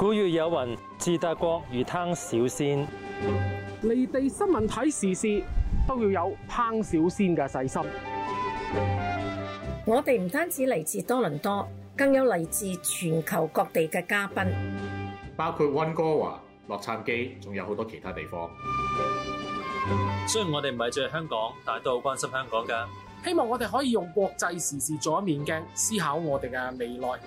古語有云：治大國如烹小鮮。離地新聞睇時事都要有烹小鮮嘅細心。我哋唔單止嚟自多倫多，更有嚟自全球各地嘅嘉賓。包括温哥華、洛杉磯，仲有好多其他地方。雖然我哋唔係住喺香港，但係都好關心香港㗎。希望我哋可以用國際時事做一面鏡，思考我哋嘅未來。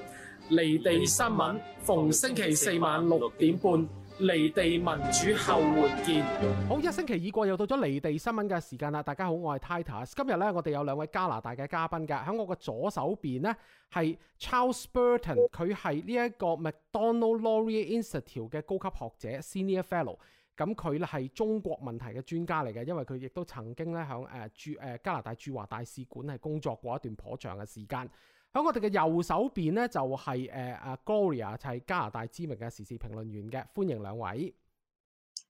離地新聞逢星期四晚六點半，離地民主後援見。好，一星期已過，又到咗離地新聞嘅時間啦！大家好，我係 Titus。今日咧，我哋有兩位加拿大嘅嘉賓㗎。喺我嘅左手邊呢，係 Charles Burton，佢係呢一個 McDonald Laurier Institute 嘅高級學者 Senior Fellow。咁佢咧係中國問題嘅專家嚟嘅，因為佢亦都曾經咧响诶驻诶加拿大駐華大使館係工作過一段頗長嘅時間。喺我哋嘅右手邊咧就係誒阿 Gloria，就係加拿大知名嘅時事評論員嘅，歡迎兩位。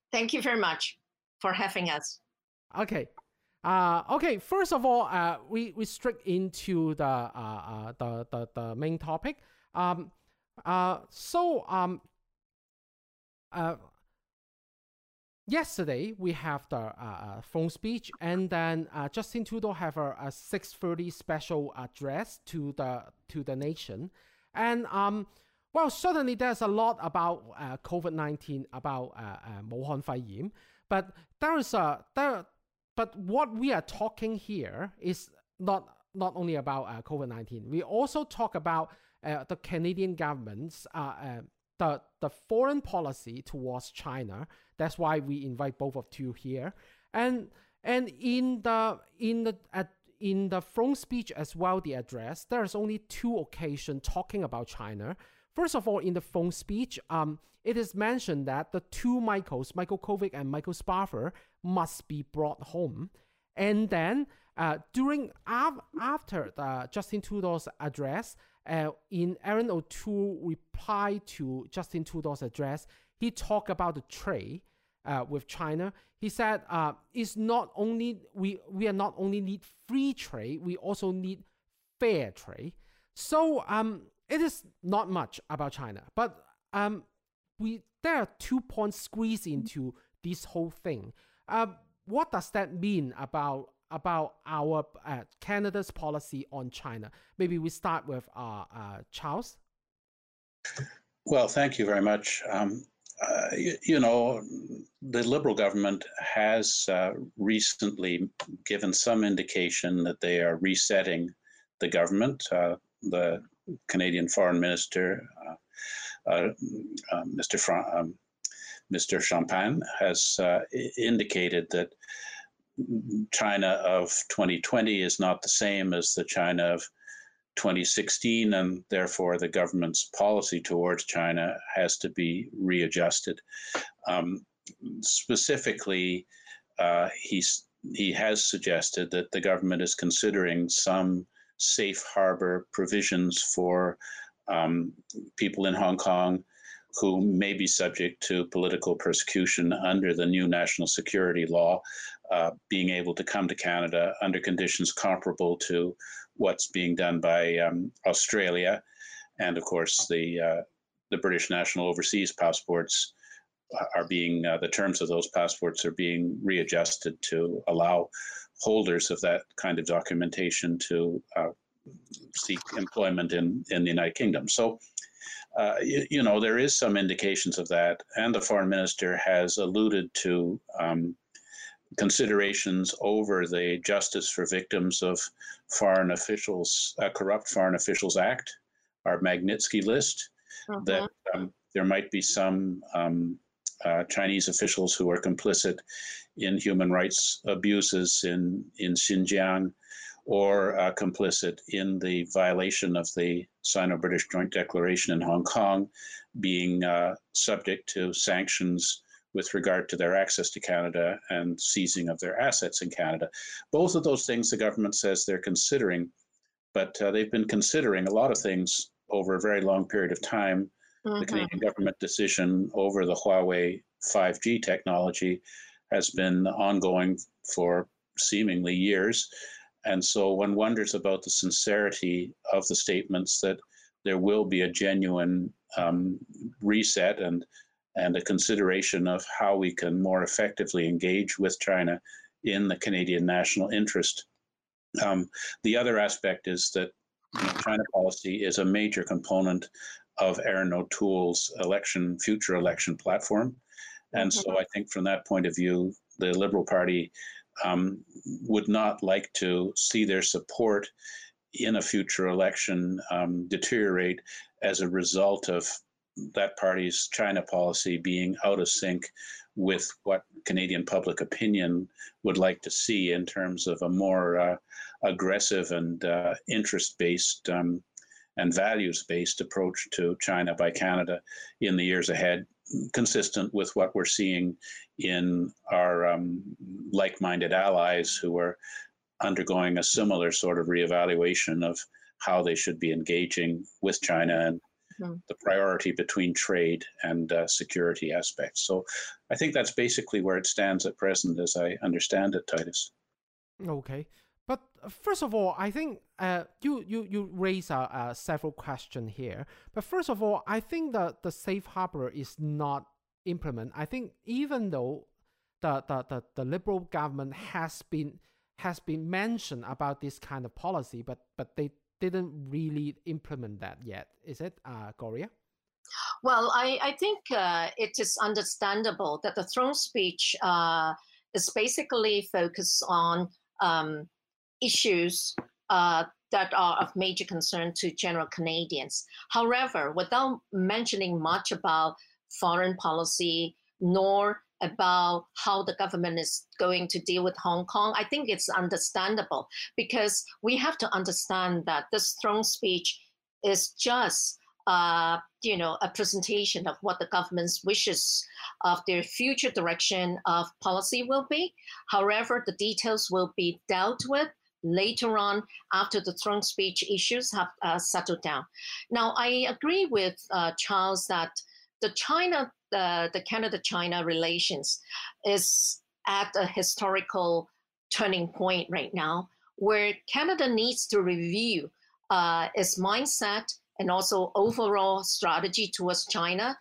Thank you very much for having us. Okay. Uh, okay. First of all, uh, we we straight into the uh, uh, the, the the main topic. Um, uh, so um, uh, yesterday we have the uh, uh, throne speech and then uh, justin trudeau have a, a 6.30 special address to the to the nation. And um, well certainly there's a lot about uh, covid-19 about uh, uh, wuhan but there is a there but what we are talking here is not not only about uh, covid-19 we also talk about uh, the canadian government's the the foreign policy towards China. That's why we invite both of you here. And and in the in the at in the throne speech as well, the address, there's only two occasions talking about China. First of all, in the throne speech, um, it is mentioned that the two Michaels, Michael Kovrig and Michael Spavor, must be brought home. And then uh, during af- after the Justin Trudeau's address, uh, in Erin O'Toole reply to Justin Trudeau's address, he talked about the trade uh, with China. He said, uh, "It's not only we we are not only need free trade, we also need fair trade." So um, it is not much about China, but um, we there are two points squeezed into this whole thing. Uh, what does that mean about about our uh, Canada's policy on China? Maybe we start with uh, uh, Charles. Well, thank you very much. Um, uh, you, you, know, the Liberal government has uh, recently given some indication that they are resetting the government. Uh, the Canadian Foreign Minister, Mr. Fra- um, Mr. Champagne, has indicated that China of 2020 is not the same as the China of 2016, and therefore the government's policy towards China has to be readjusted. Um, specifically, uh, he's, he has suggested that the government is considering some safe harbor provisions for um, people in Hong Kong who may be subject to political persecution under the new national security law, uh, being able to come to Canada under conditions comparable to what's being done by um, Australia, and of course the uh, the British national overseas passports are being uh, the terms of those passports are being readjusted to allow holders of that kind of documentation to uh, seek employment in in the United Kingdom. So. Uh, you, you, know, there is some indications of that, and the foreign minister has alluded to um, considerations over the Justice for Victims of Foreign Officials, uh, Corrupt Foreign Officials Act, our Magnitsky list, Mhm. that um, there might be some um, uh, Chinese officials who are complicit in human rights abuses in, in Xinjiang or uh, complicit in the violation of the Sino British Joint Declaration in Hong Kong, being uh, subject to sanctions with regard to their access to Canada and seizing of their assets in Canada. Both of those things the government says they're considering, but uh, they've been considering a lot of things over a very long period of time. The Mhm. Canadian government decision over the Huawei 5G technology has been ongoing for seemingly years. And so one wonders about the sincerity of the statements that there will be a genuine um, reset and and a consideration of how we can more effectively engage with China in the Canadian national interest. Um, the other aspect is that you know, China policy is a major component of Erin O'Toole's election, future election platform. And so mm-hmm. I think from that point of view, the Liberal Party um, would not like to see their support in a future election um, deteriorate as a result of that party's China policy being out of sync with what Canadian public opinion would like to see in terms of a more uh, aggressive and uh, interest based um, and values based approach to China by Canada in the years ahead, consistent with what we're seeing in our um, like minded allies who are undergoing a similar sort of reevaluation of how they should be engaging with China and mm-hmm. the priority between trade and uh, security aspects. So I think that's basically where it stands at present, as I understand it, Titus. Okay. But uh, first of all, I think uh, you you you raise uh, uh, several questions here. But first of all, I think that the safe harbor is not implemented. I think even though the, the, the, the liberal government has been has been mentioned about this kind of policy, but but they didn't really implement that yet. Is it, uh, Gloria? Well, I, I think uh, it is understandable that the throne speech uh, is basically focused on um, issues uh, that are of major concern to general Canadians. However, without mentioning much about foreign policy nor about how the government is going to deal with Hong Kong, I think it's understandable because we have to understand that this throne speech is just uh, you know, a presentation of what the government's wishes of their future direction of policy will be. However, the details will be dealt with later on after the throne speech issues have uh, settled down. Now, I agree with uh, Charles that the China the, the Canada-China relations is at a historical turning point right now where Canada needs to review uh, its mindset and also overall strategy towards China,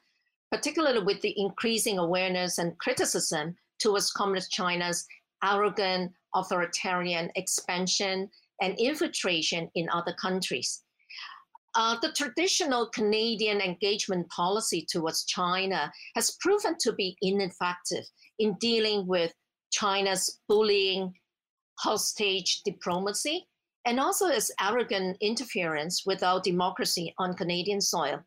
particularly with the increasing awareness and criticism towards Communist China's arrogant authoritarian expansion and infiltration in other countries. Uh, the traditional Canadian engagement policy towards China has proven to be ineffective in dealing with China's bullying, hostage diplomacy, and also its arrogant interference with our democracy on Canadian soil.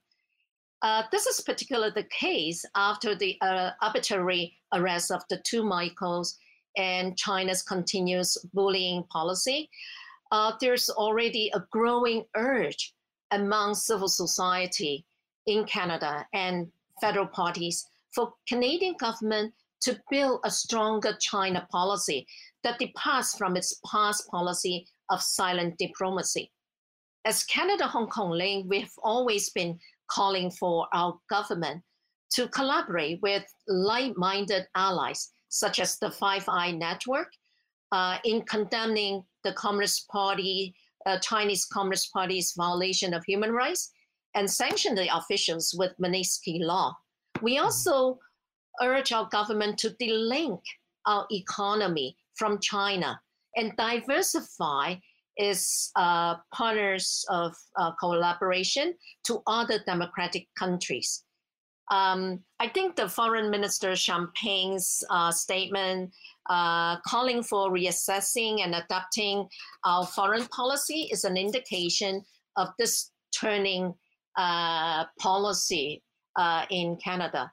Uh, this is particularly the case after the uh, arbitrary arrest of the two Michaels and China's continuous bullying policy. Uh, there's already a growing urge among civil society in Canada and federal parties for Canadian government to build a stronger China policy that departs from its past policy of silent diplomacy. As Canada Hong Kong link, we've always been calling for our government to collaborate with like minded allies, such as the Five Eye Network, uh, in condemning the Communist Party uh, Chinese Communist Party's violation of human rights and sanction the officials with Magnitsky Law. We mm-hmm. also urge our government to delink our economy from China and diversify its uh, partners of uh, collaboration to other democratic countries. Um, I think the Foreign Minister Champagne's uh, statement uh, calling for reassessing and adapting our foreign policy is an indication of this turning uh, policy uh, in Canada.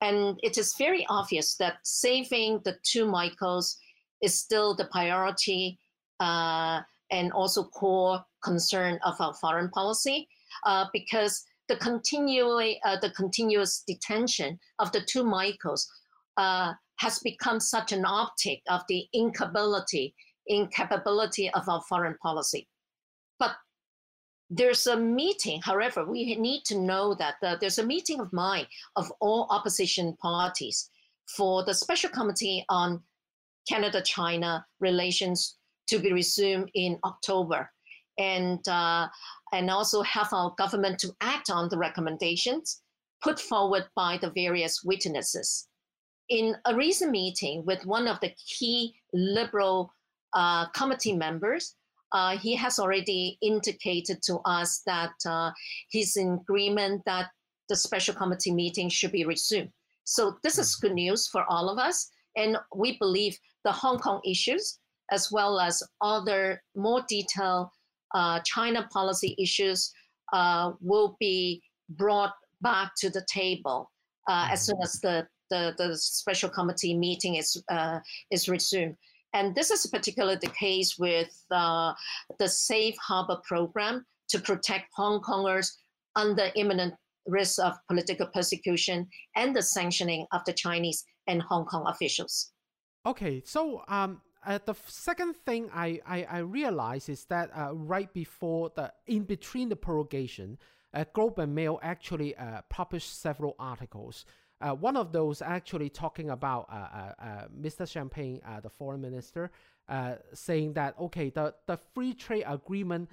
And it is very obvious that saving the two Michaels is still the priority uh, and also core concern of our foreign policy uh, because the, continu- the continuous detention of the two Michaels has become such an optic of the incapability, incapability of our foreign policy. But there's a meeting, however, we need to know that the, there's a meeting of mind of all opposition parties for the Special Committee on Canada China relations to be resumed in October. And, uh, and also have our government to act on the recommendations put forward by the various witnesses. In a recent meeting with one of the key liberal uh, committee members, uh, he has already indicated to us that uh, he's in agreement that the special committee meeting should be resumed. So this is good news for all of us. And we believe the Hong Kong issues, as well as other more detailed uh, China policy issues, uh, will be brought back to the table uh, as soon as the, the, the, special committee meeting is, uh, is resumed. And this is particularly the case with uh, the Safe Harbor program to protect Hong Kongers under imminent risk of political persecution and the sanctioning of the Chinese and Hong Kong officials. Okay, so um, uh, the second thing I, I, I realize is that uh, right before the in between the prorogation, uh, Globe and Mail actually uh, published several articles. Uh, one of those actually talking about uh, uh, uh Mr. Champagne, the foreign minister, saying that okay, the, the free trade agreement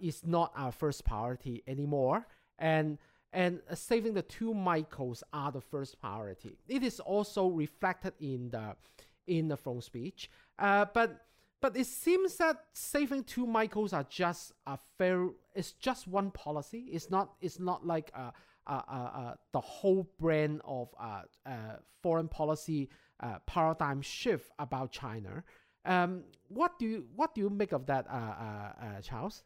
is not our first priority anymore, and and saving the two Michaels are the first priority. It is also reflected in the in the throne speech, but but it seems that saving two Michaels are just a fair. It's just one policy. It's not. It's not like uh, uh, uh, uh the whole brand of uh, uh, foreign policy paradigm shift about China. Um, what do you what do you make of that, Charles?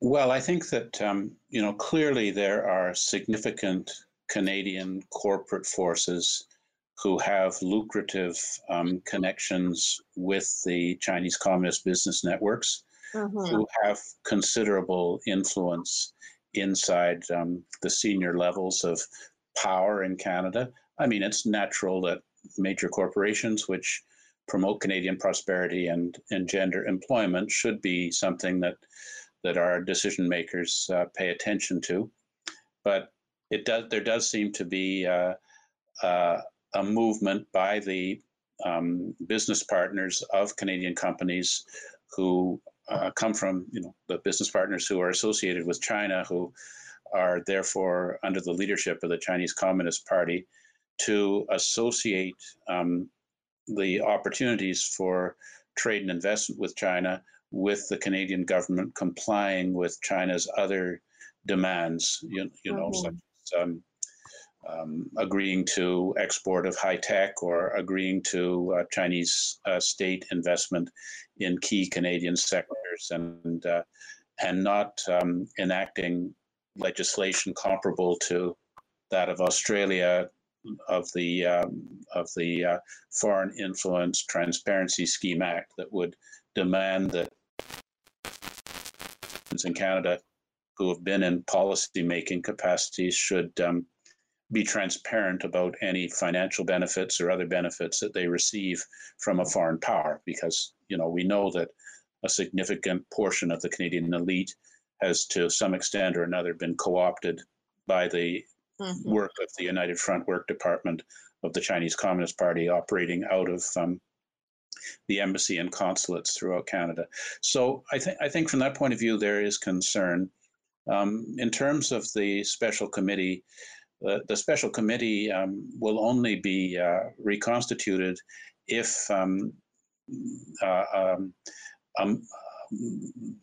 Well, I think that um, you know clearly there are significant Canadian corporate forces who have lucrative um, connections with the Chinese Communist business networks, mm-hmm. who have considerable influence inside um, the senior levels of power in Canada. I mean, it's natural that major corporations, which promote Canadian prosperity and engender employment, should be something that that our decision makers uh, pay attention to. But it does there does seem to be uh, uh, a movement by the um, business partners of Canadian companies who uh, come from you know the business partners who are associated with China, who are therefore under the leadership of the Chinese Communist Party, to associate um, the opportunities for trade and investment with China with the Canadian government complying with China's other demands. You, you know, mm-hmm. such as, um, um, agreeing to export of high tech or agreeing to uh, Chinese uh, state investment in key Canadian sectors and uh, and not um, enacting legislation comparable to that of Australia of the um, of the uh, Foreign Influence Transparency Scheme Act that would demand that in Canada who have been in policy making capacities should um, be transparent about any financial benefits or other benefits that they receive from a foreign power because you know we know that a significant portion of the Canadian elite has to some extent or another been co-opted by the mm-hmm. work of the United Front Work Department of the Chinese Communist Party operating out of um, the embassy and consulates throughout Canada. So I think I think from that point of view there is concern. Um, in terms of the special committee, the, the special committee um, will only be uh, reconstituted if um, uh, um, um,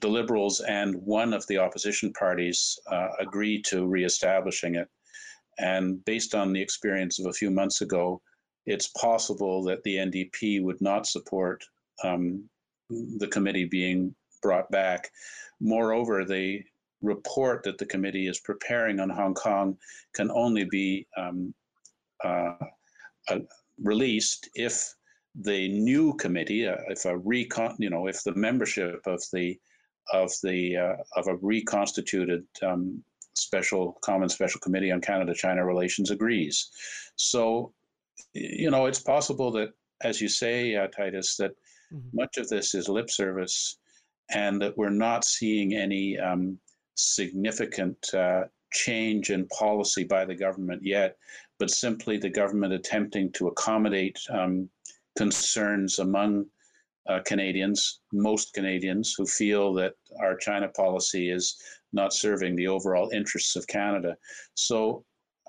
the Liberals and one of the opposition parties uh, agree to reestablishing it. And based on the experience of a few months ago, it's possible that the NDP would not support um, the committee being brought back. Moreover, the report that the committee is preparing on Hong Kong can only be um, uh, uh, released if the new committee, uh, if a recon, you know, if the membership of the of the uh, of a reconstituted um, special common special committee on Canada-China relations agrees. So, you know, it's possible that, as you say, uh, Titus, that mm-hmm. much of this is lip service, and that we're not seeing any um, significant uh, change in policy by the government yet, but simply the government attempting to accommodate um, concerns among uh, Canadians, most Canadians, who feel that our China policy is not serving the overall interests of Canada. So,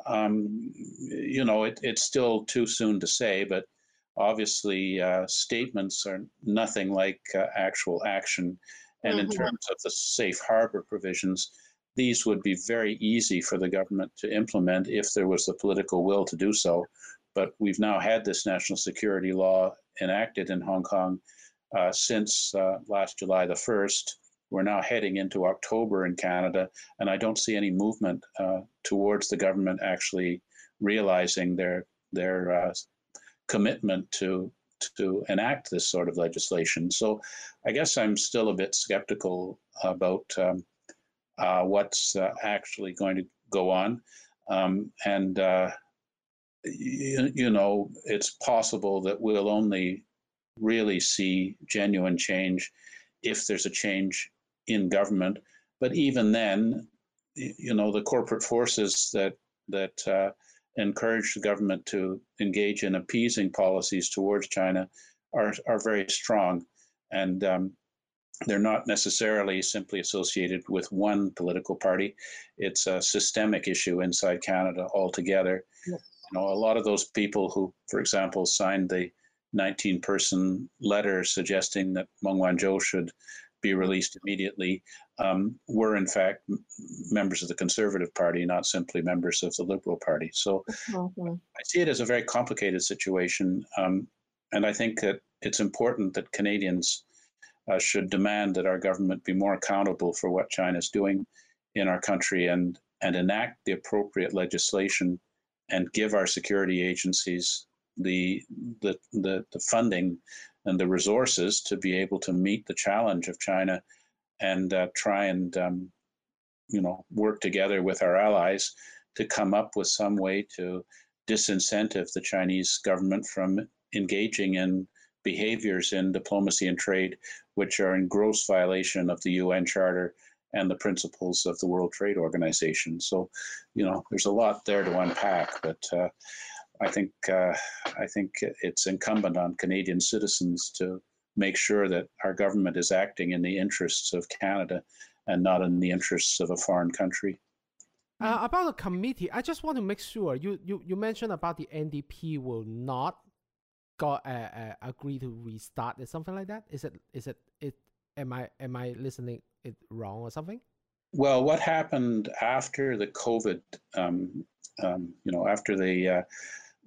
um, you know, it, it's still too soon to say, but obviously, uh, statements are nothing like uh, actual action. And mm-hmm. in terms of the safe harbor provisions, these would be very easy for the government to implement if there was the political will to do so. But we've now had this national security law enacted in Hong Kong uh, since uh, last July the 1st. We're now heading into October in Canada, and I don't see any movement uh, towards the government actually realizing their their uh, commitment to to enact this sort of legislation. So, I guess I'm still a bit skeptical about um, uh, what's uh, actually going to go on, um, and you, you know, it's possible that we'll only really see genuine change if there's a change in government. But even then, you know, the corporate forces that that uh, encourage the government to engage in appeasing policies towards China are are very strong, and um, they're not necessarily simply associated with one political party. It's a systemic issue inside Canada altogether. Yes. You know, a lot of those people who, for example, signed the 19 person letter suggesting that Meng Wanzhou should be released immediately um, were in fact members of the Conservative Party, not simply members of the Liberal Party. So mm-hmm. I see it as a very complicated situation. Um, and I think that it's important that Canadians uh, should demand that our government be more accountable for what China is doing in our country and, and enact the appropriate legislation and give our security agencies the, the, the, the funding and the resources to be able to meet the challenge of China and uh, try and um, you know work together with our allies to come up with some way to disincentive the Chinese government from engaging in behaviors in diplomacy and trade which are in gross violation of the UN Charter and the principles of the World Trade Organization. So, you know, there's a lot there to unpack, but uh, I think uh, I think it's incumbent on Canadian citizens to make sure that our government is acting in the interests of Canada and not in the interests of a foreign country. Uh, about the committee, I just want to make sure you, you, you mentioned about the NDP will not got uh, uh, agree to restart or something like that. Is it is it it? Am I am I listening it wrong or something? Well, what happened after the COVID, um, um, you know, after the uh,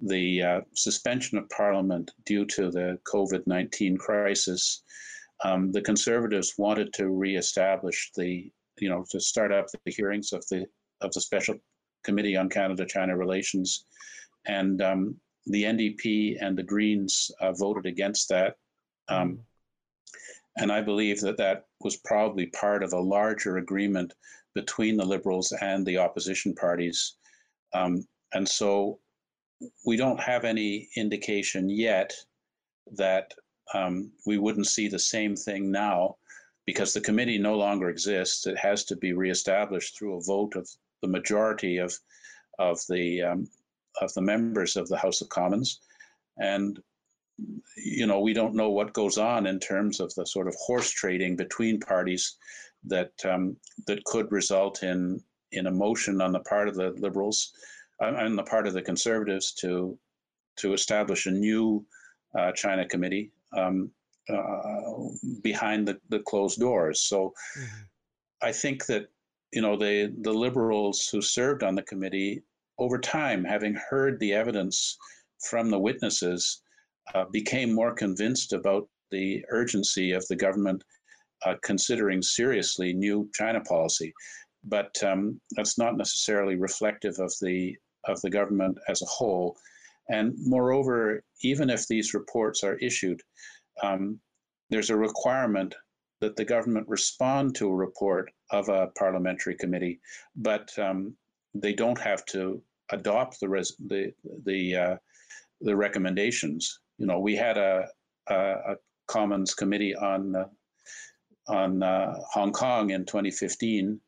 the uh, suspension of Parliament due to the COVID 19 crisis, um, the Conservatives wanted to reestablish the, you know, to start up the hearings of the of the Special Committee on Canada-China Relations, and um, the NDP and the Greens uh, voted against that. Um, and I believe that that was probably part of a larger agreement between the Liberals and the opposition parties. Um, and so we don't have any indication yet that um, we wouldn't see the same thing now because the committee no longer exists. It has to be reestablished through a vote of the majority of of the um, of the members of the House of Commons, and you know we don't know what goes on in terms of the sort of horse trading between parties that um, that could result in in a motion on the part of the Liberals on the part of the conservatives to to establish a new uh, China committee um, uh, behind the, the closed doors. So mm-hmm. I think that you know the the liberals who served on the committee over time, having heard the evidence from the witnesses, uh, became more convinced about the urgency of the government uh, considering seriously new China policy. But um, that's not necessarily reflective of the of the government as a whole. And moreover, even if these reports are issued, um, there's a requirement that the government respond to a report of a parliamentary committee, but um, they don't have to adopt the res- the the uh, the recommendations. You know, we had a a, a Commons committee on uh, on uh, Hong Kong in 2015.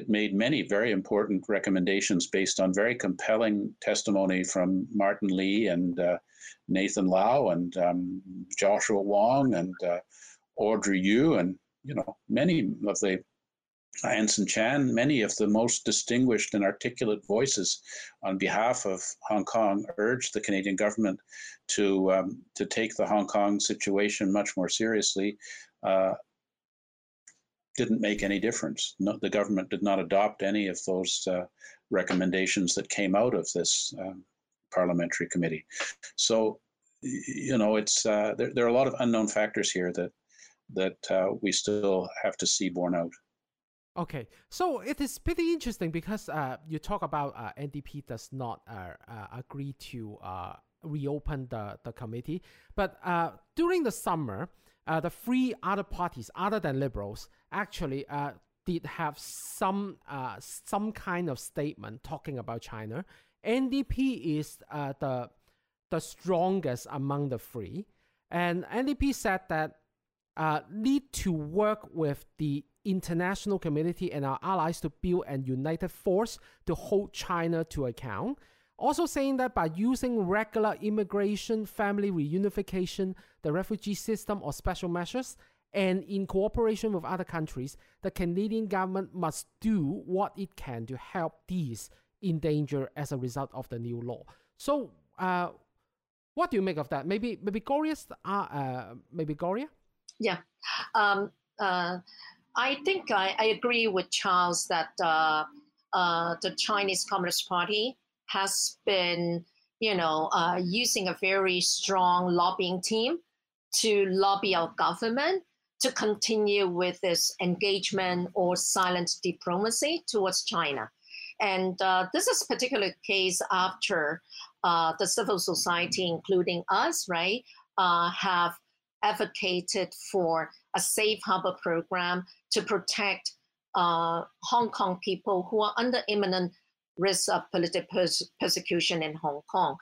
It made many very important recommendations based on very compelling testimony from Martin Lee and uh, Nathan Law and um, Joshua Wong and uh, Audrey Eu and you know many of the Anson Chan, many of the most distinguished and articulate voices on behalf of Hong Kong urged the Canadian government to um, to take the Hong Kong situation much more seriously. Uh, didn't make any difference. No, the government did not adopt any of those uh, recommendations that came out of this um, parliamentary committee. So, you know, it's uh, there, there, are a lot of unknown factors here that that uh, we still have to see borne out. Okay, so it is pretty interesting because uh, you talk about uh, NDP does not uh, agree to reopen the, the committee, but during the summer, the three other parties other than Liberals actually uh, did have some uh, some kind of statement talking about China. NDP is uh, the the strongest among the three, and NDP said that uh, need to work with the international community and our allies to build a united force to hold China to account. Also saying that by using regular immigration, family reunification, the refugee system, or special measures, and in cooperation with other countries, the Canadian government must do what it can to help these in danger as a result of the new law. So, uh, what do you make of that? Maybe, maybe Gloria, uh, uh, maybe Gloria. Yeah, um, uh, I think I, I, agree with Charles that uh, uh, the Chinese Communist Party has been, you know, uh, using a very strong lobbying team to lobby our government to continue with this engagement or silent diplomacy towards China. And uh, this is particular case after uh, the civil society, including us, right, uh, have advocated for a safe harbor program to protect uh, Hong Kong people who are under imminent risk of political pers- persecution in Hong Kong,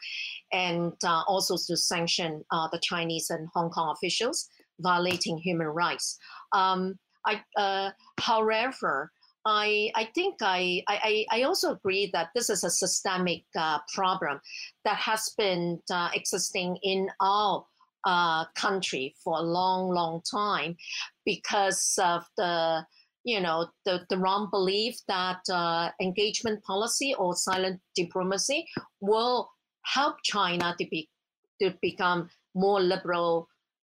and uh, also to sanction uh, the Chinese and Hong Kong officials violating human rights. Um, I, uh, however, I, I think I, I, I also agree that this is a systemic uh, problem that has been uh, existing in our uh, country for a long, long time because of the you know the, the wrong belief that uh, engagement policy or silent diplomacy will help China to be to become more liberal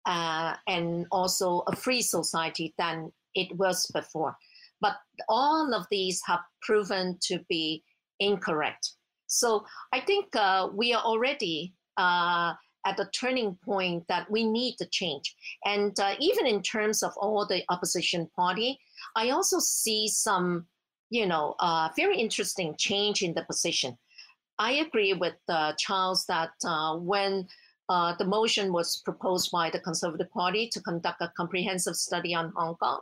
uh, and also a free society than it was before. But all of these have proven to be incorrect. So I think uh, we are already uh, at the turning point that we need to change. And uh, even in terms of all the opposition party, I also see some, you know, uh, very interesting change in the position. I agree with uh, Charles that when uh, the motion was proposed by the Conservative Party to conduct a comprehensive study on Hong Kong.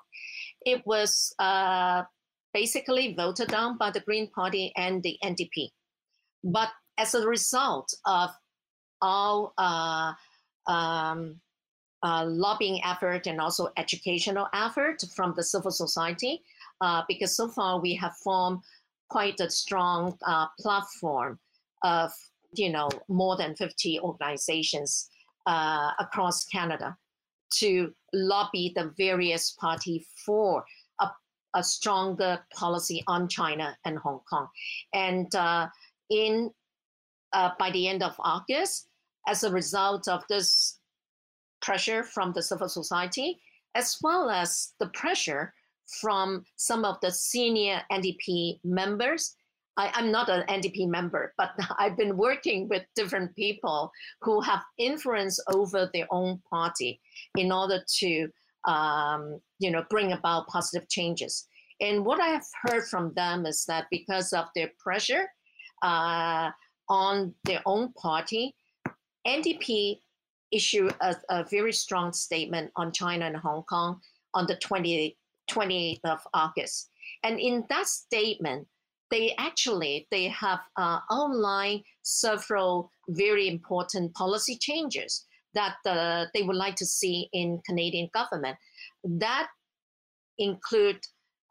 It was uh, basically voted down by the Green Party and the NDP. But as a result of all uh, um, uh, lobbying effort and also educational effort from the civil society, uh, because so far we have formed quite a strong uh, platform of you know, more than 50 organizations uh, across Canada to lobby the various party for a, a, stronger policy on China and Hong Kong. And uh, in uh, by the end of August, as a result of this pressure from the civil society, as well as the pressure from some of the senior NDP members I, am not an NDP member, but I've been working with different people who have influence over their own party in order to, um, you know, bring about positive changes. And what I have heard from them is that because of their pressure uh, on their own party, NDP issued a, a, very strong statement on China and Hong Kong on the 20, 28th of August. And in that statement, they actually they have uh, outlined several very important policy changes that uh, they would like to see in Canadian government. That include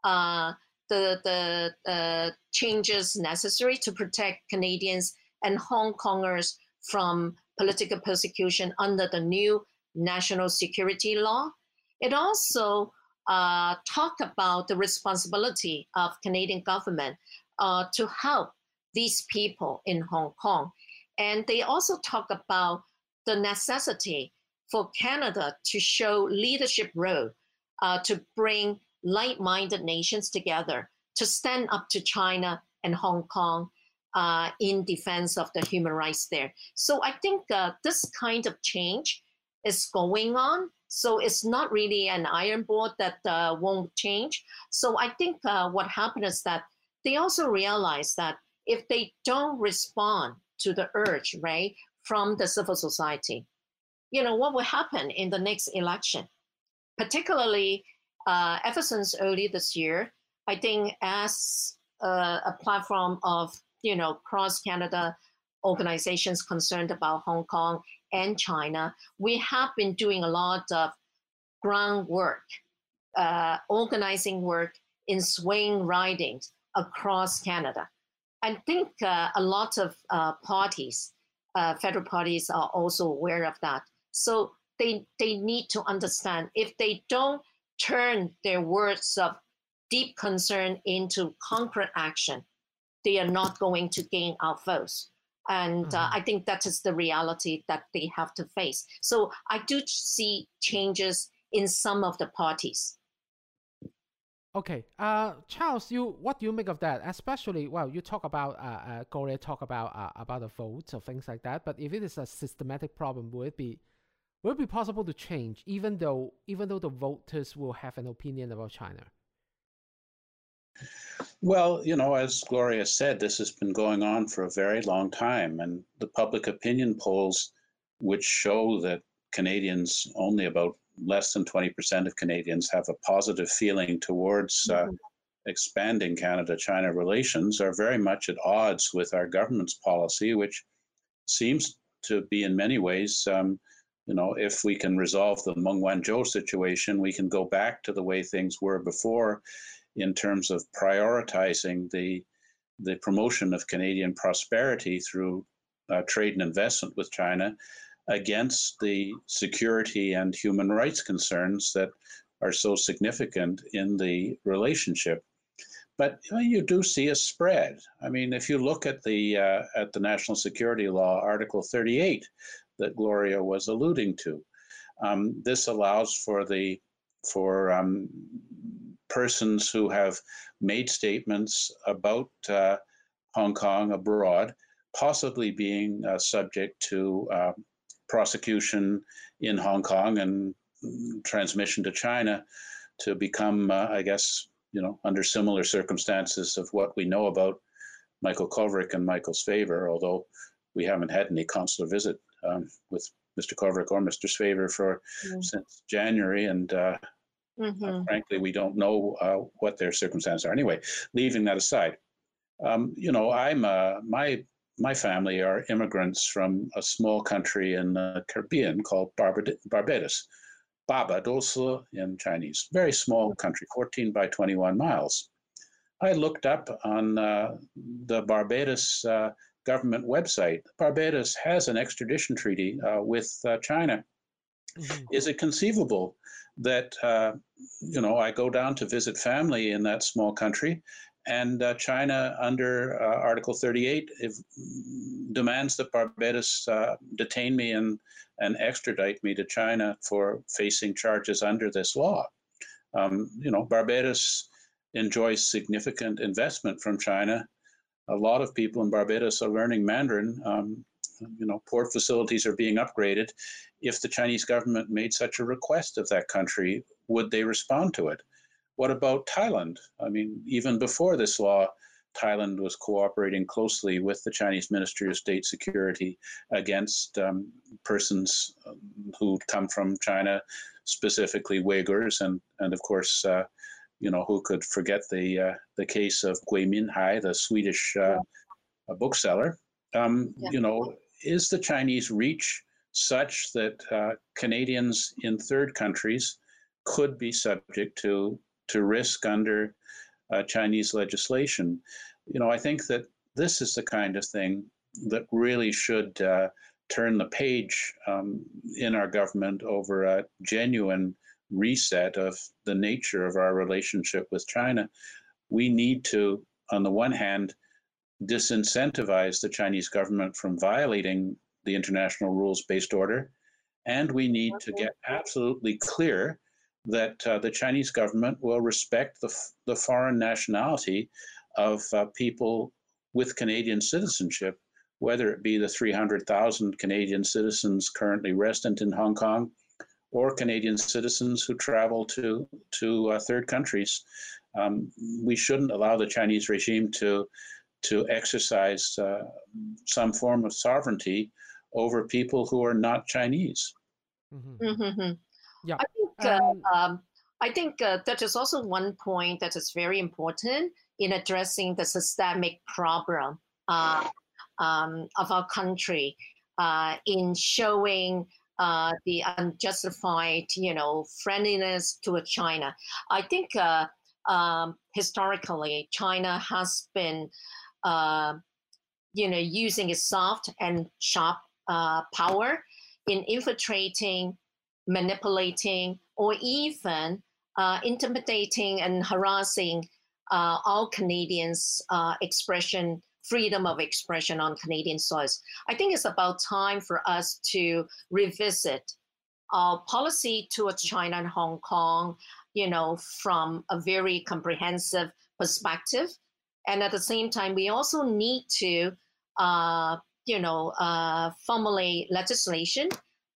uh, the, the uh, changes necessary to protect Canadians and Hong Kongers from political persecution under the new national security law. It also uh, talked about the responsibility of Canadian government uh, to help these people in Hong Kong. And they also talk about the necessity for Canada to show leadership role uh, to bring like-minded nations together to stand up to China and Hong Kong uh, in defense of the human rights there. So I think uh, this kind of change is going on. So it's not really an iron board that uh, won't change. So I think uh, what happened is that they also realize that if they don't respond to the urge, right, from the civil society, you know, what will happen in the next election? Particularly uh, ever since early this year, I think as a, a platform of, you know, cross Canada organizations concerned about Hong Kong and China, we have been doing a lot of groundwork, uh, organizing work in swing ridings across Canada. I think uh, a lot of uh, parties, uh, federal parties, are also aware of that. So they they need to understand if they don't turn their words of deep concern into concrete action, they are not going to gain our votes. And uh, Mhm. I think that is the reality that they have to face. So I do see changes in some of the parties. Okay, uh, Charles, you what do you make of that? Especially, well, you talk about uh, uh talk about uh, about the votes or things like that. But if it is a systematic problem, will it be will it be possible to change, even though even though the voters will have an opinion about China? Well, you know, as Gloria said, this has been going on for a very long time, and the public opinion polls, which show that Canadians, only about less than 20% of Canadians, have a positive feeling towards uh, expanding Canada China relations, are very much at odds with our government's policy, which seems to be in many ways. Um, you know, if we can resolve the Meng Wanzhou situation, we can go back to the way things were before in terms of prioritizing the the promotion of Canadian prosperity through uh, trade and investment with China against the security and human rights concerns that are so significant in the relationship. But you, know, you do see a spread. I mean, if you look at the uh, at the national security law, Article 38, that Gloria was alluding to, um, this allows for the for um, persons who have made statements about uh, Hong Kong abroad, possibly being uh, subject to uh, prosecution in Hong Kong and transmission to China to become, uh, I guess, you know, under similar circumstances of what we know about Michael Kovrig and Michael Spavor, although we haven't had any consular visit um, with Mr. Kovrig or Mr. Spavor for Mm. since January, and uh, Mhm. frankly, we don't know uh, what their circumstances are. Anyway, leaving that aside, um, you know, I'm uh, my my family are immigrants from a small country in the Caribbean called Barbad- Barbados, Barbados in Chinese. Very small country, 14 by 21 miles. I looked up on uh, the Barbados uh, government website. Barbados has an extradition treaty uh, with uh, China. Mhm. Is it conceivable that uh, you know I go down to visit family in that small country, and uh, China, under uh, Article 38, if, demands that Barbados uh, detain me and and extradite me to China for facing charges under this law? Um, you know, Barbados enjoys significant investment from China. A lot of people in Barbados are learning Mandarin. Um, you know, port facilities are being upgraded if the Chinese government made such a request of that country, would they respond to it? What about Thailand? I mean, even before this law, Thailand was cooperating closely with the Chinese Ministry of State Security against um, persons um, who come from China, specifically Uyghurs, and and of course, uh, you know, who could forget the uh, the case of Gui Minhai, the Swedish uh, bookseller. Um, Yeah. You know, is the Chinese reach such that uh, Canadians in third countries could be subject to to risk under uh, Chinese legislation. You know, I think that this is the kind of thing that really should uh, turn the page um, in our government over a genuine reset of the nature of our relationship with China. We need to, on the one hand, disincentivize the Chinese government from violating the international rules based order. And we need to get absolutely clear that uh, the Chinese government will respect the, the foreign nationality of uh, people with Canadian citizenship, whether it be the 300,000 Canadian citizens currently resident in Hong Kong or Canadian citizens who travel to, to uh, third countries. Um, we shouldn't allow the Chinese regime to, to exercise uh, some form of sovereignty over people who are not Chinese. Mm-hmm. Mm-hmm. Yeah. I think uh, Um, um, I think uh, that is also one point that is very important in addressing the systemic problem uh, um, of our country uh, in showing uh, the unjustified, you know, friendliness to China. I think uh, um, historically China has been, uh, you know, using its soft and sharp uh, power in infiltrating, manipulating, or even uh, intimidating and harassing uh, all Canadians' uh, expression, freedom of expression on Canadian soils. I think it's about time for us to revisit our policy towards China and Hong Kong, you know, from a very comprehensive perspective. And at the same time, we also need to, uh, you know, uh, formulate legislation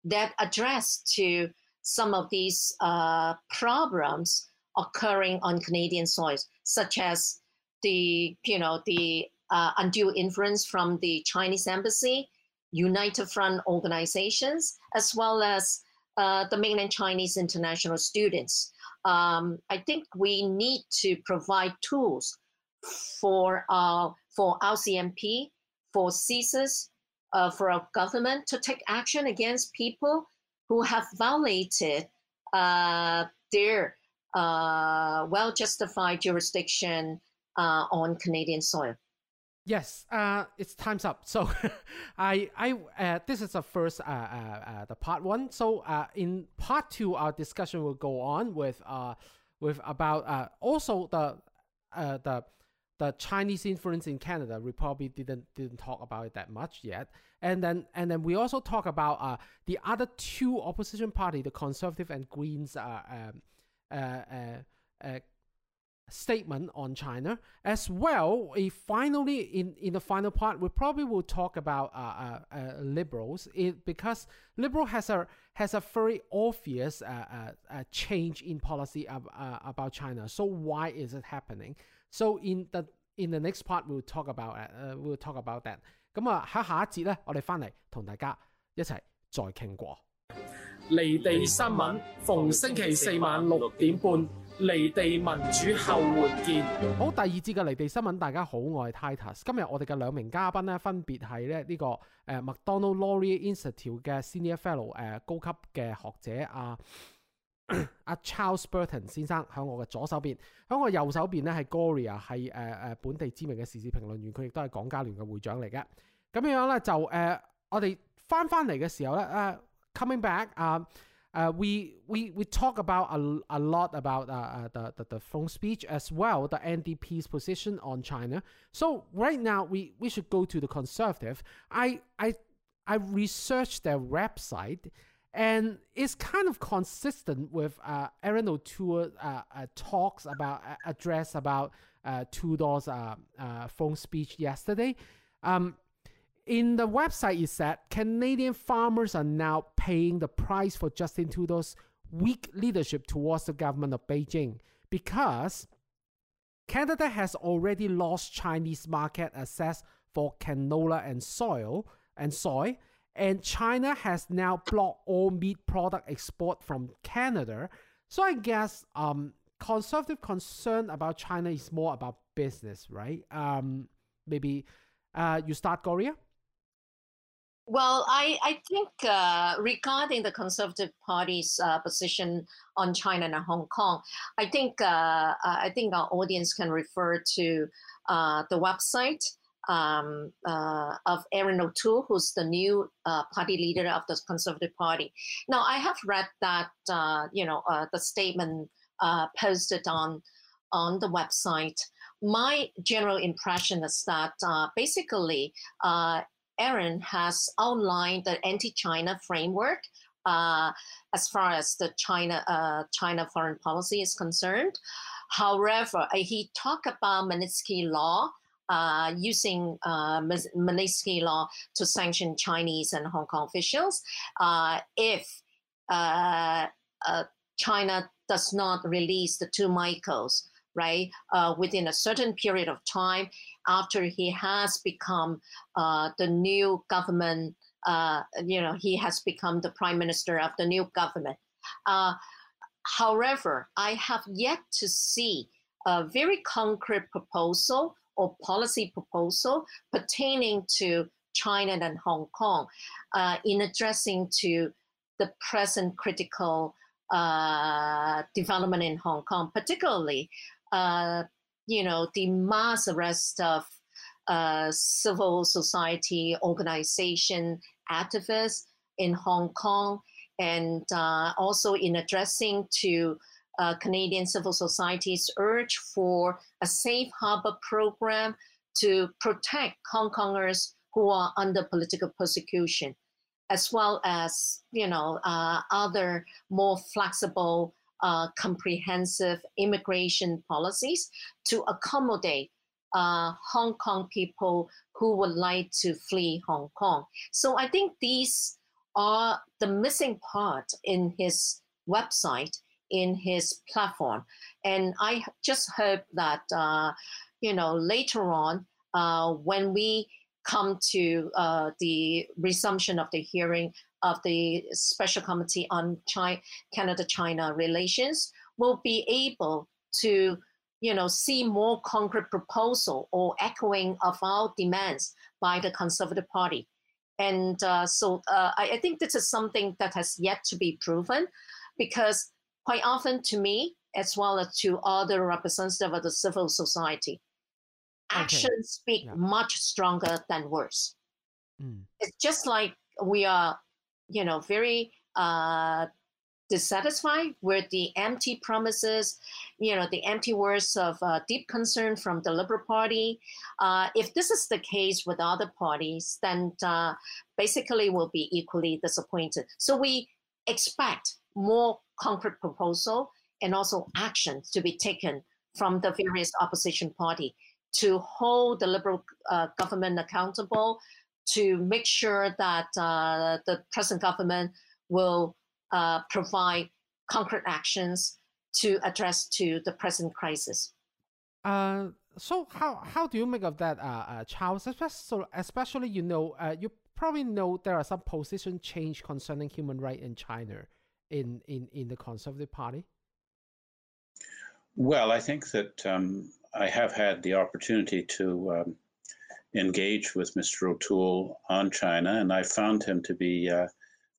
that address to some of these uh, problems occurring on Canadian soils, such as the, you know, the uh, undue influence from the Chinese embassy, United Front organizations, as well as uh, the mainland Chinese international students. Um, I think we need to provide tools for our for RCMP, for CSIS, uh, for our government to take action against people who have violated uh, their uh, well justified jurisdiction uh, on Canadian soil. Yes, uh, it's time's up. So, I, I, uh, this is the first, uh, uh, uh, the part one. So, uh, in part two, our discussion will go on with, uh, with about, uh, also the, uh, the, the Chinese influence in Canada. We probably didn't didn't talk about it that much yet. And then, and then we also talk about, uh, the other two opposition party, the Conservative and Greens, uh, um, uh, uh, uh, statement on China as well. If finally in in the final part, we probably will talk about uh, liberals it, because liberal has a has a very obvious change in policy ab, about China. So why is it happening? So in the in the next part, we'll talk about uh, uh, we'll talk about that. 咁啊喺下一節咧，我哋翻嚟同大家一齊再傾過。離地新聞，逢星期四晚六點半，離地民主後援見。好，第二節嘅離地新聞，大家好，我係 Titus。今日我哋嘅兩名嘉賓咧，分別係咧呢個誒、呃、McDonald Laurier Institute 嘅 Senior Fellow 誒、呃、高級嘅學者阿阿 Charles Burton 先生喺我嘅左手邊，喺我右手邊咧係 Gloria back 啊、uh,。Uh, we we talk about a, a lot about uh, uh, the, the the throne speech as well the NDP's position on China. So right now we we should go to the conservative. I I I researched their website and it's kind of consistent with uh, Erin O'Toole uh, uh, talks about uh, address about uh, uh, uh, throne speech yesterday. Um, in the website, it said Canadian farmers are now paying the price for Justin Trudeau's weak leadership towards the government of Beijing because Canada has already lost Chinese market access for canola and soil and soy, and China has now blocked all meat product export from Canada. So I guess um, conservative concern about China is more about business, right? Um, maybe uh, you start, Gloria. Well, I, I think uh, regarding the Conservative Party's uh, position on China and Hong Kong, I think uh, I think our audience can refer to uh, the website um, uh, of Erin O'Toole, who's the new uh, party leader of the Conservative Party. Now, I have read that you know the statement posted on on the website. My general impression is that basically Erin has outlined the anti-China framework uh, as far as the China uh, China foreign policy is concerned. However, uh, he talked about Magnitsky Law. Uh, using uh, Law to sanction Chinese and Hong Kong officials uh, if China does not release the two Michaels, right, within a certain period of time, after he has become uh, the new government, uh, you know, he has become the prime minister of the new government. Uh, however, I have yet to see a very concrete proposal or policy proposal pertaining to China and Hong Kong uh, in addressing to the present critical uh, development in Hong Kong, particularly uh, you know, the mass arrest of uh, civil society organization activists in Hong Kong, and uh, also in addressing to uh, Canadian civil society's urge for a safe harbor program to protect Hong Kongers who are under political persecution, as well as you know uh, other more flexible uh, comprehensive immigration policies to accommodate uh, Hong Kong people who would like to flee Hong Kong. So I think these are the missing part in his website, in his platform. And I just hope that, uh, you know, later on, uh, when we come to uh, the resumption of the hearing of the Special Committee on China, Canada-China relations we'll be able to, you know, see more concrete proposal or echoing of our demands by the Conservative Party. And uh, so uh, I, I think this is something that has yet to be proven because quite often to me, as well as to other representatives of the civil society, okay. actions speak yeah. much stronger than words. Mm. It's just like we are you know, very uh, dissatisfied with the empty promises, you know, the empty words of uh, deep concern from the Liberal Party. Uh, if this is the case with other parties, then uh, basically we'll be equally disappointed. So we expect more concrete proposal and also actions to be taken from the various opposition party to hold the Liberal uh, government accountable to make sure that uh, the present government will uh, provide concrete actions to address to the present crisis. Uh, so how how do you make of that, uh, uh, Charles? Especially, especially you know, you probably know there are some position change concerning human rights in China in, in, in the Conservative Party. Well, I think that um, I have had the opportunity to um, engaged with Mr. O'Toole on China, and I found him to be uh,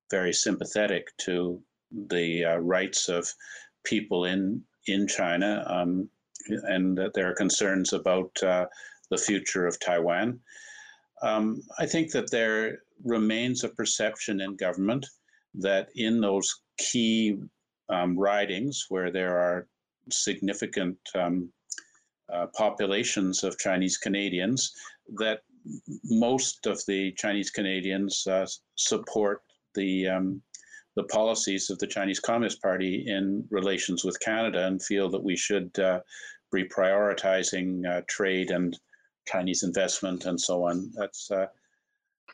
very sympathetic to the uh, rights of people in in China um, and are concerns about uh, the future of Taiwan. Um, I think that there remains a perception in government that in those key um, ridings where there are significant um, uh, populations of Chinese Canadians, that most of the Chinese Canadians uh, support the um, the policies of the Chinese Communist Party in relations with Canada and feel that we should uh, be prioritizing uh, trade and Chinese investment and so on. That's uh,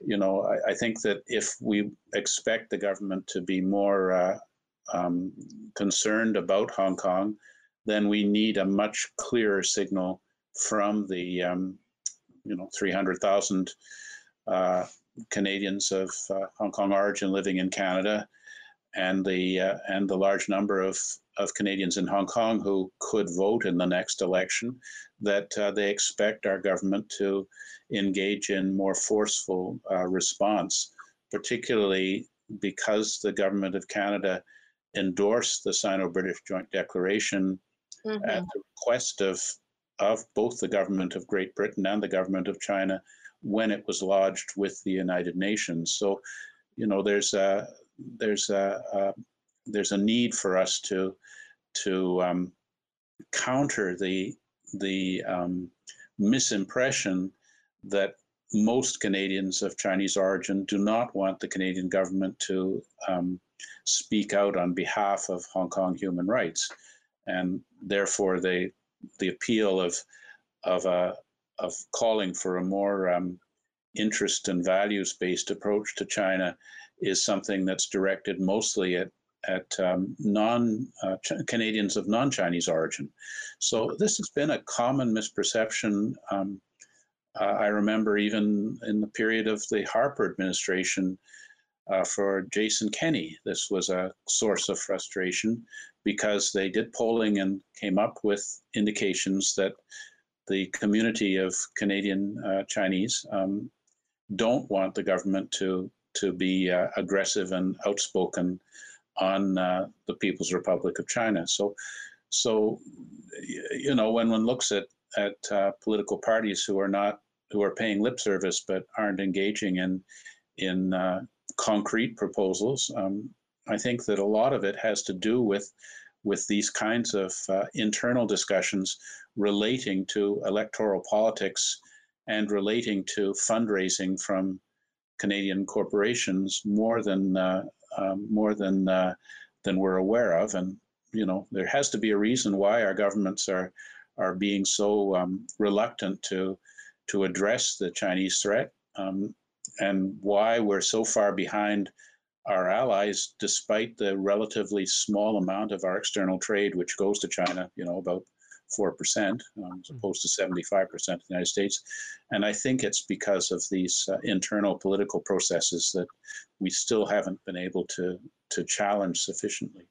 you know I, I, think that if we expect the government to be more uh, um, concerned about Hong Kong, then we need a much clearer signal from the um, you know 300,000 uh, Canadians of uh, Hong Kong origin living in Canada, and the uh, and the large number of of Canadians in Hong Kong who could vote in the next election, that uh, they expect our government to engage in more forceful uh, response particularly because the government of Canada endorsed the Sino-British Joint Declaration Mhm. at the request of of both the government of Great Britain and the government of China when it was lodged with the United Nations. So, you know, there's a there's a, a there's a need for us to to um, counter the the um, misimpression that most Canadians of Chinese origin do not want the Canadian government to um, speak out on behalf of Hong Kong human rights, and therefore they the appeal of of a of calling for a more um, interest and values based approach to China is something that's directed mostly at at um, non uh, Ch- Canadians of non Chinese origin. So this has been a common misperception. Um, uh, I remember even in the period of the Harper administration uh, for Jason Kenney, this was a source of frustration because they did polling and came up with indications that the community of Canadian uh, Chinese um, don't want the government to to be uh, aggressive and outspoken on uh, the People's Republic of China. So, so you know, when one looks at at uh, political parties who are not who are paying lip service but aren't engaging in in uh, concrete proposals, um, I think that a lot of it has to do with with these kinds of uh, internal discussions relating to electoral politics and relating to fundraising from Canadian corporations more than uh, um, more than uh, than we're aware of. And you know, there has to be a reason why our governments are are being so um, reluctant to to address the Chinese threat, um, and why we're so far behind our allies, despite the relatively small amount of our external trade which goes to China. You know, about four percent, um, as opposed to seventy-five percent in the United States. And I think it's because of these uh, internal political processes that we still haven't been able to to challenge sufficiently.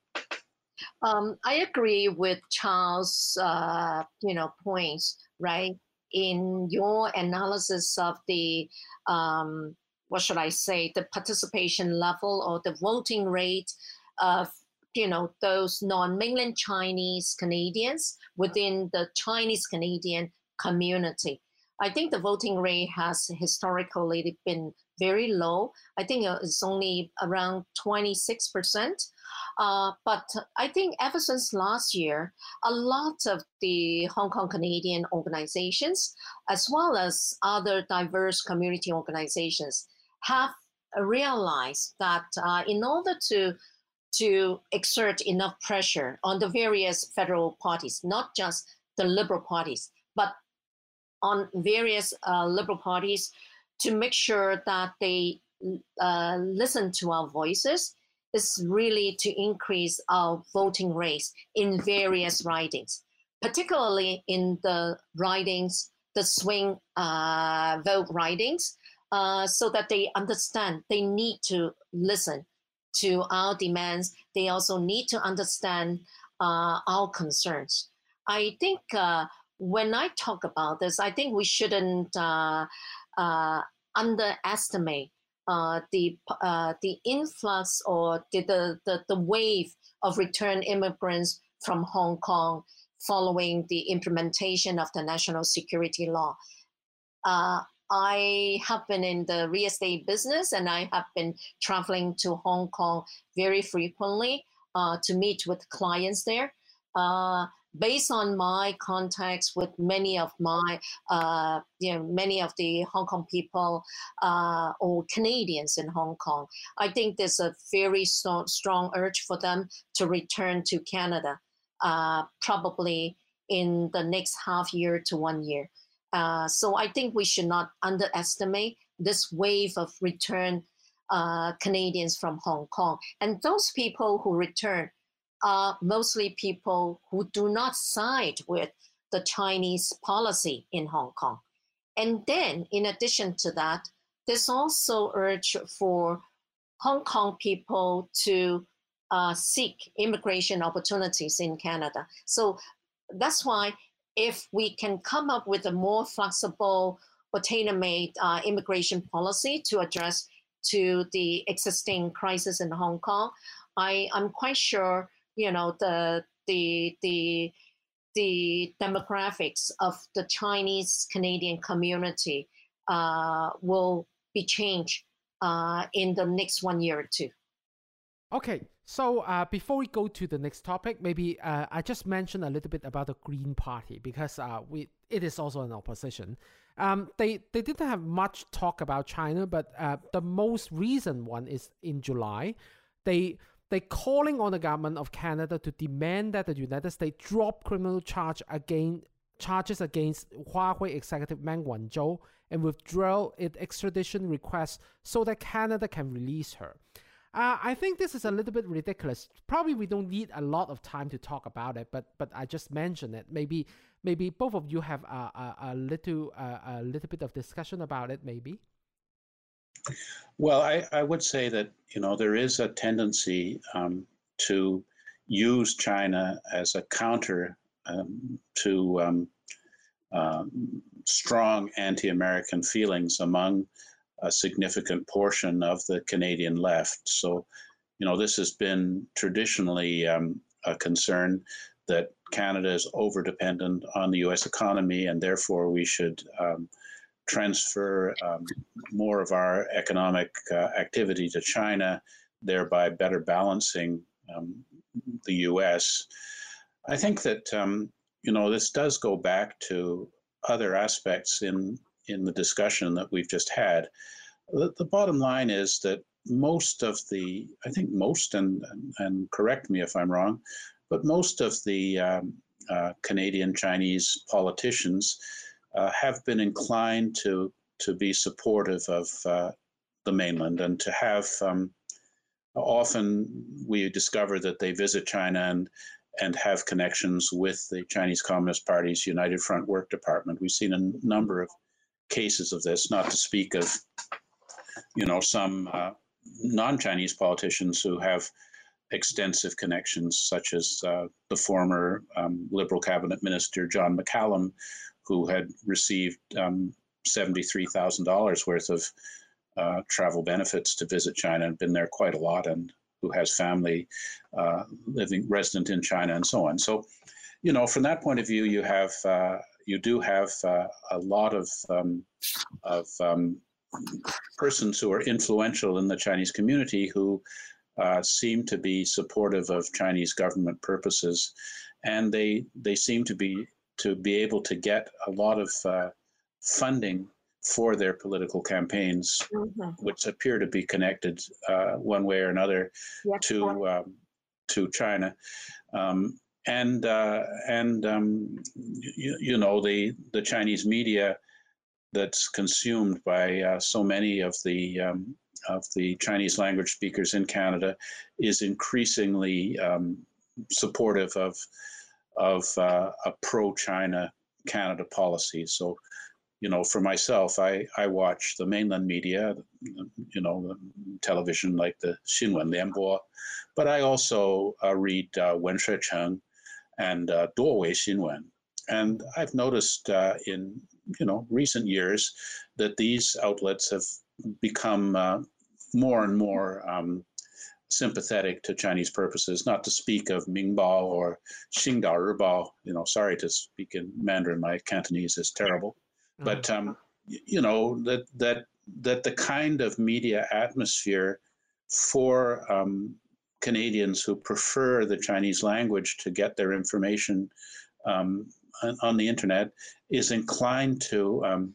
Um, I agree with Charles' uh, you know points, right? In your analysis of the um, what should I say, the participation level or the voting rate of you know those non-mainland Chinese Canadians within the Chinese Canadian community. I think the voting rate has historically been very low. I think it's only around 26 percent. Uh, but I think ever since last year, a lot of the Hong Kong Canadian organizations, as well as other diverse community organizations, have realized that uh, in order to to exert enough pressure on the various federal parties, not just the liberal parties, but on various uh, liberal parties, to make sure that they uh, listen to our voices. Is really to increase our voting rates in various ridings, particularly in the ridings, the swing uh, vote ridings, uh, so that they understand they need to listen to our demands. They also need to understand uh, our concerns. I think uh, when I talk about this, I think we shouldn't uh, uh, underestimate uh, the uh, the influx or the, the, the, wave of return immigrants from Hong Kong following the implementation of the national security law. Uh, I have been in the real estate business and I have been traveling to Hong Kong very frequently uh, to meet with clients there. Uh, based on my contacts with many of my, uh, you know, many of the Hong Kong people uh, or Canadians in Hong Kong, I think there's a very strong, strong urge for them to return to Canada, uh, probably in the next half year to one year. Uh, so I think we should not underestimate this wave of return uh, Canadians from Hong Kong. And those people who return are mostly people who do not side with the Chinese policy in Hong Kong. And then, in addition to that, there's also urge for Hong Kong people to uh, seek immigration opportunities in Canada. So that's why if we can come up with a more flexible or tailor-made uh, immigration policy to address to the existing crisis in Hong Kong. I, I'm quite sure, you know, the the the the demographics of the Chinese Canadian community uh, will be changed uh, in the next one year or two. Okay, so uh, before we go to the next topic, maybe uh, I just mention a little bit about the Green Party because uh, we it is also an opposition. Um, they they didn't have much talk about China, but uh, the most recent one is in July. They they calling on the government of Canada to demand that the United States drop criminal charge again charges against Huawei executive Meng Wanzhou and withdraw its extradition request so that Canada can release her. Uh, I think this is a little bit ridiculous. Probably we don't need a lot of time to talk about it, but but I just mentioned it. Maybe maybe both of you have a, a, a little uh, a little bit of discussion about it. Maybe. Well, I, I would say that you know there is a tendency um, to use China as a counter um, to um, um strong anti-American feelings among a significant portion of the Canadian left. So, you know, this has been traditionally um, a concern that Canada is over dependent on the US economy, and therefore we should um, transfer um, more of our economic uh, activity to China, thereby better balancing um, the US. I think that, um, you know, this does go back to other aspects in in the discussion that we've just had. The, the bottom line is that most of the, I think most, and, and correct me if I'm wrong, but most of the um, uh, Canadian Chinese politicians uh, have been inclined to, to be supportive of uh, the mainland and to have. Um, often we discover that they visit China and and have connections with the Chinese Communist Party's United Front Work Department. We've seen a number of cases of this, not to speak of, you know, some uh, non-Chinese politicians who have extensive connections, such as uh, the former um, Liberal cabinet minister John McCallum, who had received um, $73,000 worth of uh, travel benefits to visit China and been there quite a lot, and who has family uh, living resident in China and so on. So, you know, from that point of view, you have uh, you do have uh, a lot of um, of um, persons who are influential in the Chinese community who uh, seem to be supportive of Chinese government purposes, and they they seem to be to be able to get a lot of uh, funding for their political campaigns, mm-hmm. which appear to be connected uh, one way or another yes. to um, to China. Um, and uh, and um, you, you, know the the Chinese media that's consumed by uh, so many of the um, of the Chinese language speakers in Canada is increasingly um, supportive of of uh, a pro-China Canada policy. So, you know, for myself, I I watch the mainland media, you know, television like the Xinwen Lianbo, but I also uh, read uh, Wenxuecheng and uh, Duowei Xinwen. And I've noticed uh, in you know recent years that these outlets have become uh, more and more um, sympathetic to Chinese purposes, not to speak of Mingbao or Xingdao Ribao. You know, sorry to speak in Mandarin, my Cantonese is terrible. Mm-hmm. But, um, you know, that, that, that the kind of media atmosphere for um, Canadians who prefer the Chinese language to get their information um, on, the internet is inclined to um,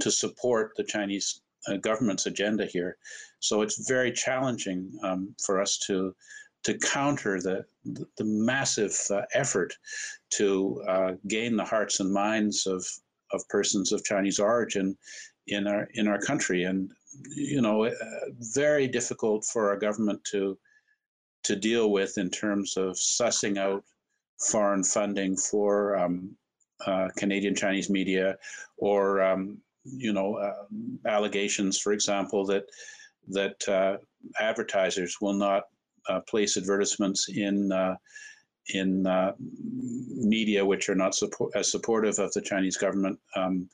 to support the Chinese uh, government's agenda here. So it's very challenging um, for us to to counter the the massive uh, effort to uh, gain the hearts and minds of of persons of Chinese origin in our in our country, and you know, uh, very difficult for our government to to deal with in terms of sussing out foreign funding for um, uh, Canadian Chinese media, or um, you know uh, allegations, for example, that that uh, advertisers will not uh, place advertisements in uh, in uh, media which are not support, as supportive of the Chinese government. Um,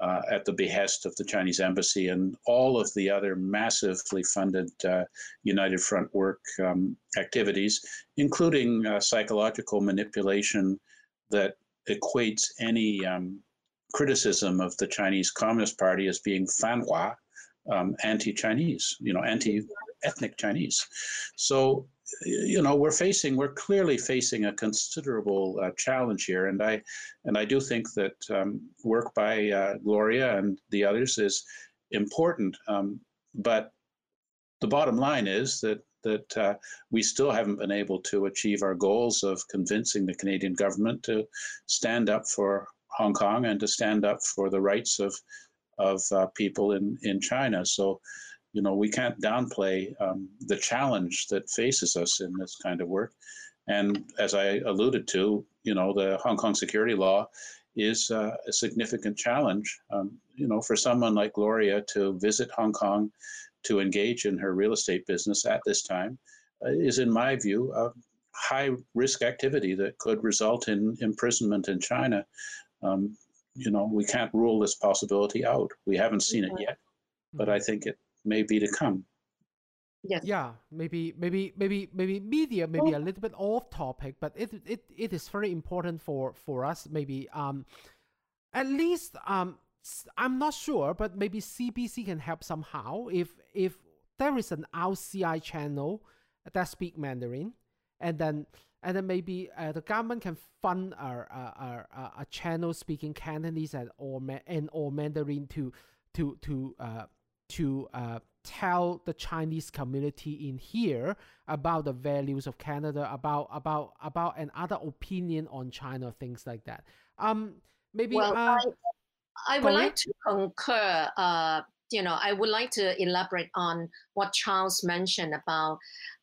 uh, at the behest of the Chinese embassy and all of the other massively funded uh, United Front work um, activities, including uh, psychological manipulation that equates any um, criticism of the Chinese Communist Party as being fanhua, um, anti-Chinese, you know, anti-ethnic Chinese. So you know we're facing we're clearly facing a considerable uh, challenge here. And i and i do think that um, work by uh, gloria and the others is important. Um, but the bottom line is that that uh, we still haven't been able to achieve our goals of convincing the canadian government to stand up for hong kong and to stand up for the rights of of uh, people in in china. So you know, we can't downplay um, the challenge that faces us in this kind of work. And as I alluded to, you know, the Hong Kong security law is uh, a significant challenge. Um, you know, for someone like Gloria to visit Hong Kong, to engage in her real estate business at this time, uh, is, in my view, a high risk activity that could result in imprisonment in China. Um, you know, we can't rule this possibility out. We haven't seen it yet, but I think it maybe to come. Yes. Yeah, maybe, maybe, maybe, maybe media, maybe a little bit off topic, but it it, it is very important for for us. Maybe um, at least um, I'm not sure, but maybe CBC can help somehow. If if there is an RCI channel that speak Mandarin, and then and then maybe uh, the government can fund a a, a, a channel speaking Cantonese and or and or Mandarin to to to uh to uh, tell the Chinese community in here about the values of Canada, about about about another opinion on China, things like that. Um, maybe. Well, uh, I, I would like to concur. Uh, you know, I would like to elaborate on what Charles mentioned about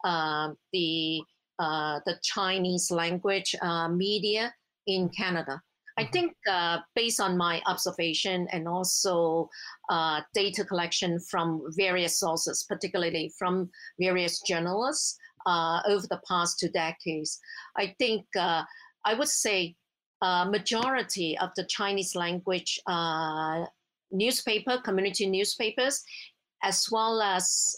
uh, the uh, the Chinese language uh, media in Canada. I Mm-hmm. think, uh, based on my observation and also uh, data collection from various sources, particularly from various journalists uh, over the past two decades, I think uh, I would say uh, majority of the Chinese language uh, newspaper, community newspapers, as well as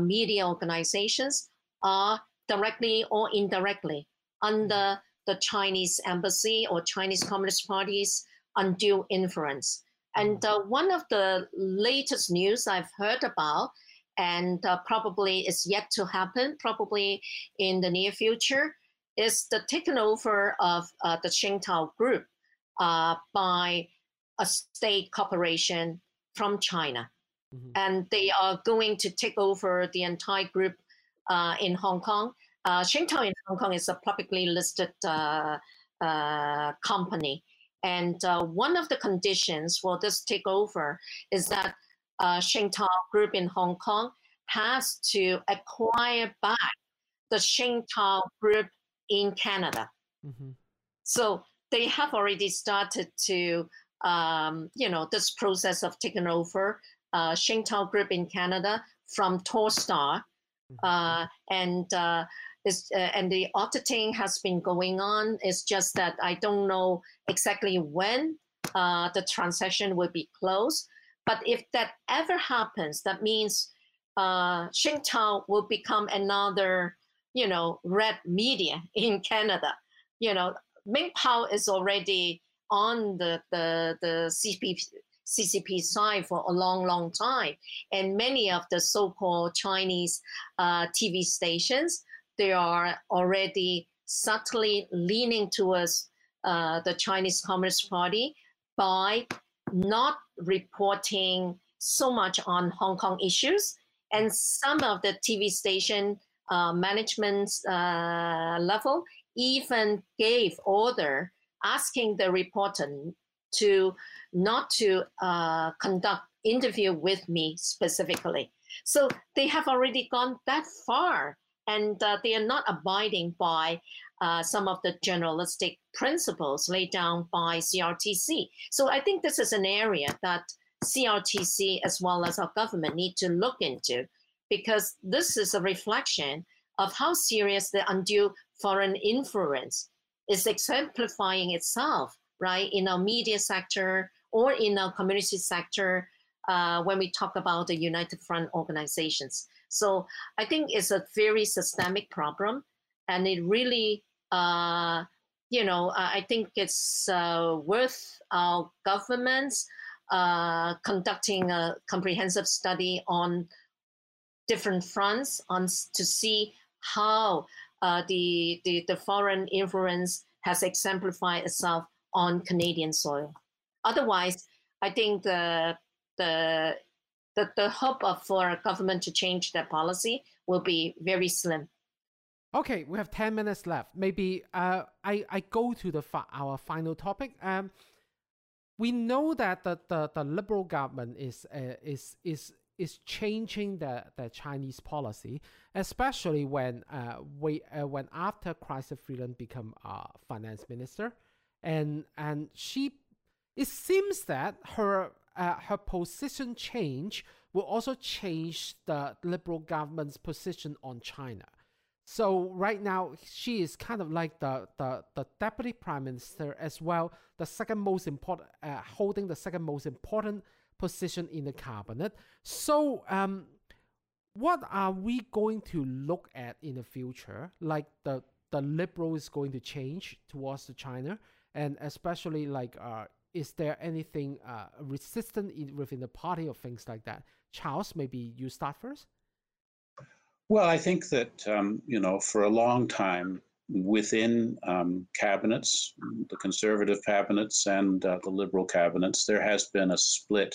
media organizations, are directly or indirectly under the Chinese embassy or Chinese Communist Party's undue influence. And uh, one of the latest news I've heard about, and uh, probably is yet to happen, probably in the near future, is the taking over of uh, the Sing Tao Group uh, by a state corporation from China. Mhm. And they are going to take over the entire group uh, in Hong Kong uh, Sing Tao in Hong Kong is a publicly listed uh, uh, company. And uh, one of the conditions for this takeover is that uh, Sing Tao Group in Hong Kong has to acquire back the Sing Tao Group in Canada. Mhm. So they have already started to, um, you know, this process of taking over uh, Sing Tao Group in Canada from Torstar. Uh, and uh, uh, and the auditing has been going on. It's just that I don't know exactly when uh, the transaction will be closed. But if that ever happens, that means uh, will become another, you know, red media in Canada. You know, Ming Pao is already on the the the CCP CCP side for a long, long time, and many of the so-called Chinese uh, TV stations they are already subtly leaning towards uh, the Chinese Communist Party by not reporting so much on Hong Kong issues. And some of the TV station uh, management uh, level even gave order asking the reporter to not to uh, conduct interview with me specifically. So they have already gone that far and uh, they are not abiding by uh, some of the journalistic principles laid down by CRTC. So I think this is an area that CRTC as well as our government need to look into because this is a reflection of how serious the undue foreign influence is exemplifying itself, right, in our media sector or in our community sector uh, when we talk about the United Front organizations. So I think it's a very systemic problem, and it really, uh, you know, I think it's uh, worth our governments uh, conducting a comprehensive study on different fronts on to see how uh, the, the the foreign influence has exemplified itself on Canadian soil. Otherwise, I think the the the, the hope of, for a government to change their policy will be very slim. Okay, we have 10 minutes left. Maybe uh, I, I go to the fi- our final topic. Um, we know that the, the, the liberal government is uh, is is is changing the, the Chinese policy, especially when uh, we uh, when after Chrystia Freeland become uh, finance minister, and and she, it seems that her uh, her position change will also change the liberal government's position on China. So right now she is kind of like the, the, the deputy prime minister as well, the second most important, uh, holding the second most important position in the cabinet. So um, what are we going to look at in the future? Like the the liberal is going to change towards the China, and especially like uh, is there anything uh, resistant in, within the party or things like that? Charles, maybe you start first. Well, I think that, um, you know, for a long time within um, cabinets, the conservative cabinets and uh, the liberal cabinets, there has been a split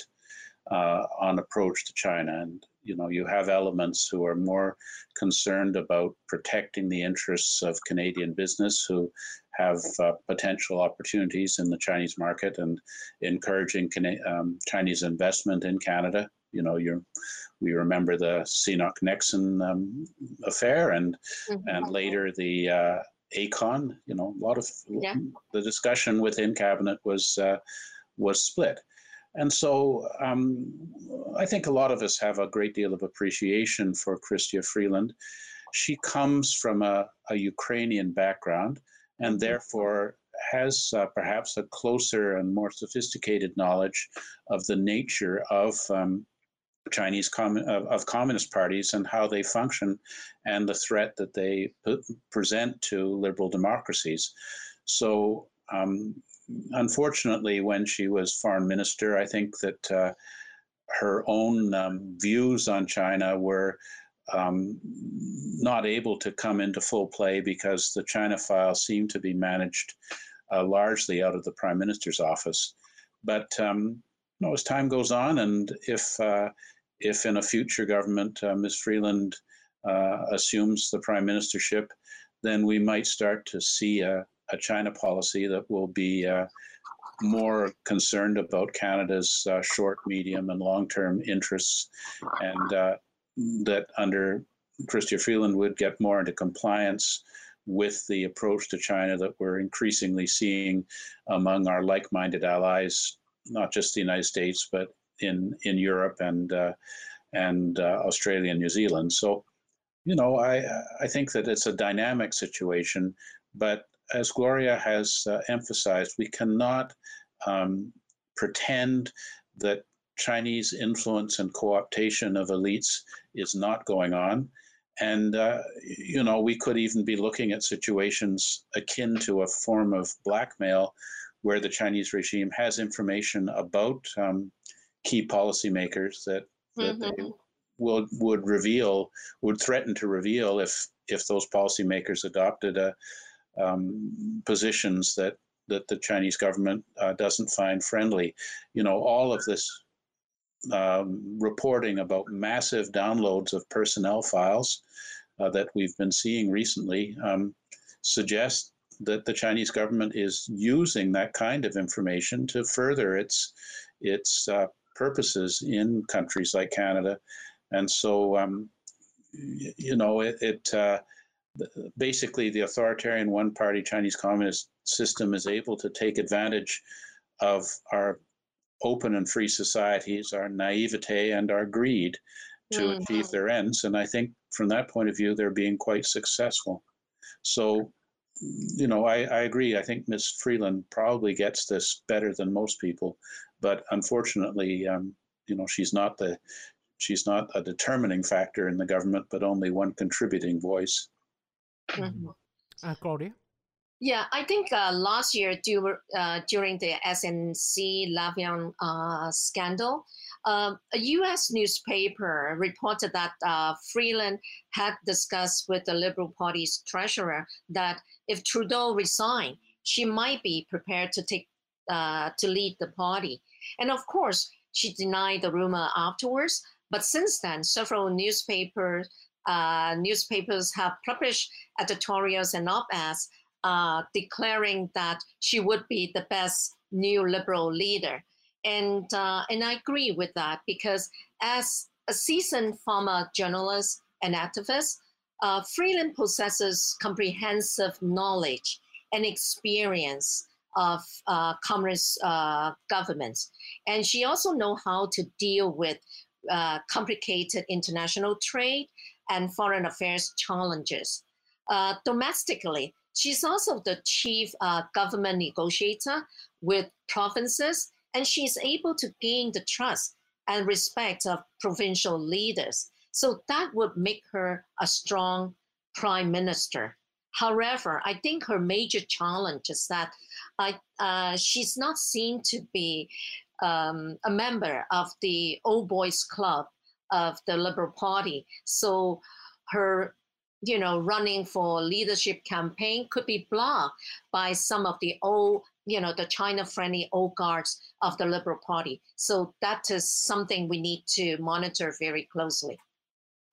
uh, on approach to China. And, you know, you have elements who are more concerned about protecting the interests of Canadian business who have uh, potential opportunities in the Chinese market and encouraging Cana- um, Chinese investment in Canada. You know, you we remember the Nexen um, affair and mm-hmm. and later the uh, Aecon. You know, a lot of yeah. the discussion within cabinet was uh, was split. And so um, I think a lot of us have a great deal of appreciation for Chrystia Freeland. She comes from a, a Ukrainian background and therefore has uh, perhaps a closer and more sophisticated knowledge of the nature of um, Chinese com- of, of, communist parties and how they function and the threat that they p- present to liberal democracies. So, um, unfortunately, when she was foreign minister, I think that uh, her own um, views on China were um, not able to come into full play because the China file seemed to be managed uh, largely out of the prime minister's office. But um, you know, as time goes on, and if uh, if in a future government uh, Ms. Freeland uh, assumes the prime ministership, then we might start to see a, a China policy that will be uh, more concerned about Canada's uh, short, medium, and long-term interests, and that under Chrystia Freeland would get more into compliance with the approach to China that we're increasingly seeing among our like-minded allies, not just the United States, but in in Europe and uh, and uh, Australia and New Zealand. So, you know, I I think that it's a dynamic situation, but as Gloria has uh, emphasized, we cannot um, pretend that Chinese influence and co-optation of elites is not going on. And, uh, you know, we could even be looking at situations akin to a form of blackmail where the Chinese regime has information about um, key policymakers that, that mm-hmm. they will, would reveal, would threaten to reveal if, if those policymakers adopted a, um, positions that, that the Chinese government uh, doesn't find friendly. You know, all of this um, reporting about massive downloads of personnel files uh, that we've been seeing recently um, suggest that the Chinese government is using that kind of information to further its its uh, purposes in countries like Canada, and so um, you know it. it uh, basically, the authoritarian one-party Chinese communist system is able to take advantage of our open and free societies, our naivete and our greed to mm-hmm. achieve their ends. And I think from that point of view, they're being quite successful. So, you know, I, I agree. I think Ms. Freeland probably gets this better than most people, but unfortunately, um, you know, she's not the she's not a determining factor in the government, but only one contributing voice. Mhm. Uh, Gloria? Yeah, I think uh, last year uh, during the SNC Lavalin uh, scandal, um, a U.S. newspaper reported that uh, Freeland had discussed with the Liberal Party's treasurer that if Trudeau resigned, she might be prepared to take uh, to lead the party. And of course, she denied the rumor afterwards. But since then, several newspapers uh, newspapers have published editorials and op-eds uh, declaring that she would be the best new liberal leader. And, uh, and I agree with that because as a seasoned former journalist and activist, uh, Freeland possesses comprehensive knowledge and experience of uh, communist uh, governments. And she also knows how to deal with uh, complicated international trade and foreign affairs challenges. Uh, domestically, she's also the chief uh, government negotiator with provinces, and she's able to gain the trust and respect of provincial leaders. So that would make her a strong prime minister. However, I think her major challenge is that I, uh, she's not seen to be um, a member of the old boys club of the Liberal Party. So her, you know, running for leadership campaign could be blocked by some of the old, you know, the China-friendly old guards of the Liberal Party. So that is something we need to monitor very closely.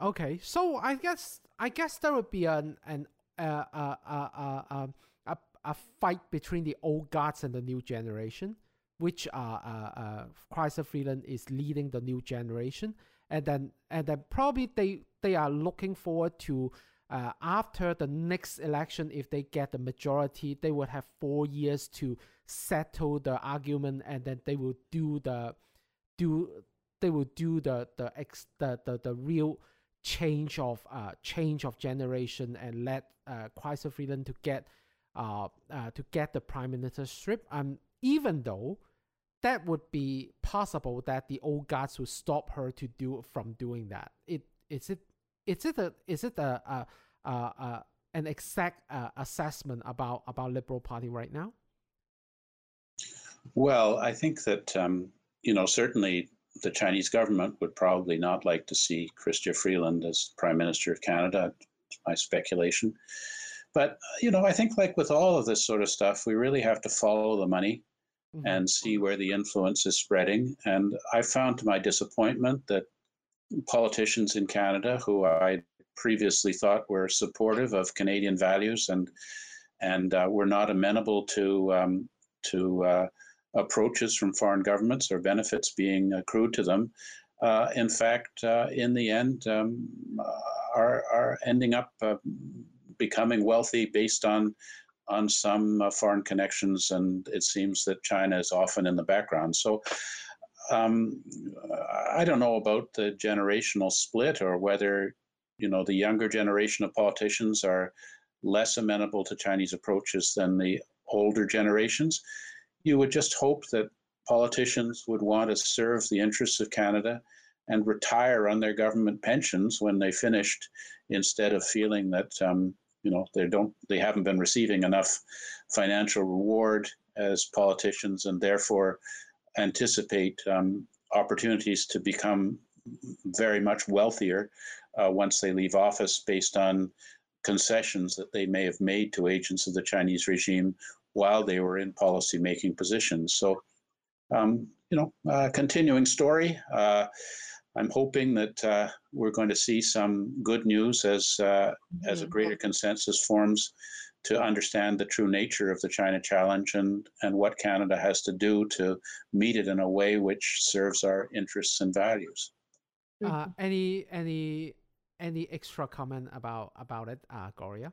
Okay, so I guess I guess there would be an an uh, uh, uh, uh, um, a a fight between the old guards and the new generation, which uh, uh, uh, Chrystia Freeland is leading the new generation, and then and then probably they they are looking forward to uh, after the next election if they get the majority, they would have four years to settle the argument, and then they will do the do they will do the the ex the the, the real change of uh change of generation and let uh Chrystia Freeland to get uh, uh to get the prime ministership. Um, even though that would be possible that the old guards would stop her to do from doing that. It is it is it a is it a, a, a, a an exact uh, assessment about about Liberal Party right now? Well, I think that um, you know certainly the Chinese government would probably not like to see Chrystia Freeland as Prime Minister of Canada. My speculation, but you know, I think like with all of this sort of stuff, we really have to follow the money Mhm. and see where the influence is spreading. And I found to my disappointment that politicians in Canada who I previously thought were supportive of Canadian values and and uh, were not amenable to um, to uh, approaches from foreign governments or benefits being accrued to them. Uh, in fact, uh, in the end, um, are are ending up uh, becoming wealthy based on on some uh, foreign connections, and it seems that China is often in the background. So. Um, I don't know about the generational split or whether you know the younger generation of politicians are less amenable to Chinese approaches than the older generations. You would just hope that politicians would want to serve the interests of Canada and retire on their government pensions when they finished, instead of feeling that um, you know they don't they haven't been receiving enough financial reward as politicians and therefore anticipate um, opportunities to become very much wealthier uh, once they leave office based on concessions that they may have made to agents of the Chinese regime while they were in policy making positions. So, um, you know, uh, continuing story. Uh, I'm hoping that uh, we're going to see some good news as uh, as a greater consensus forms to understand the true nature of the China challenge and and what Canada has to do to meet it in a way which serves our interests and values. Uh, any any any extra comment about about it, uh, Gloria?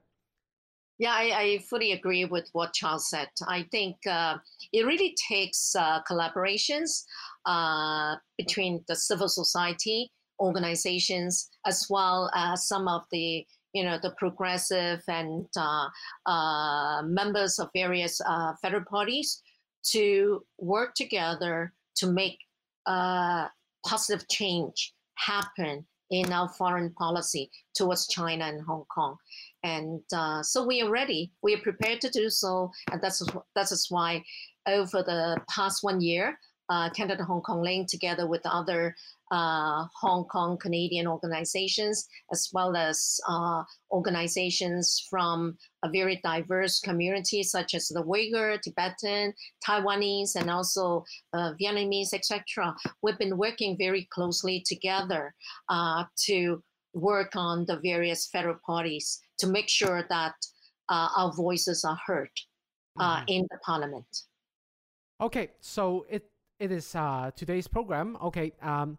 Yeah, I, I fully agree with what Charles said. I think uh, it really takes uh, collaborations uh, between the civil society organizations as well as some of the you know the progressive and uh, uh, members of various uh, federal parties to work together to make positive change happen in our foreign policy towards China and Hong Kong. And uh, so we are ready. We are prepared to do so. And that's, that is why over the past one year, uh, Canada Hong Kong Link, together with other uh, Hong Kong Canadian organizations, as well as uh, organizations from a very diverse community, such as the Uyghur, Tibetan, Taiwanese, and also uh, Vietnamese, etc. We've been working very closely together uh, to work on the various federal parties to make sure that uh, our voices are heard uh, Mhm. in the parliament. Okay, so it it is uh, today's program. Okay, um,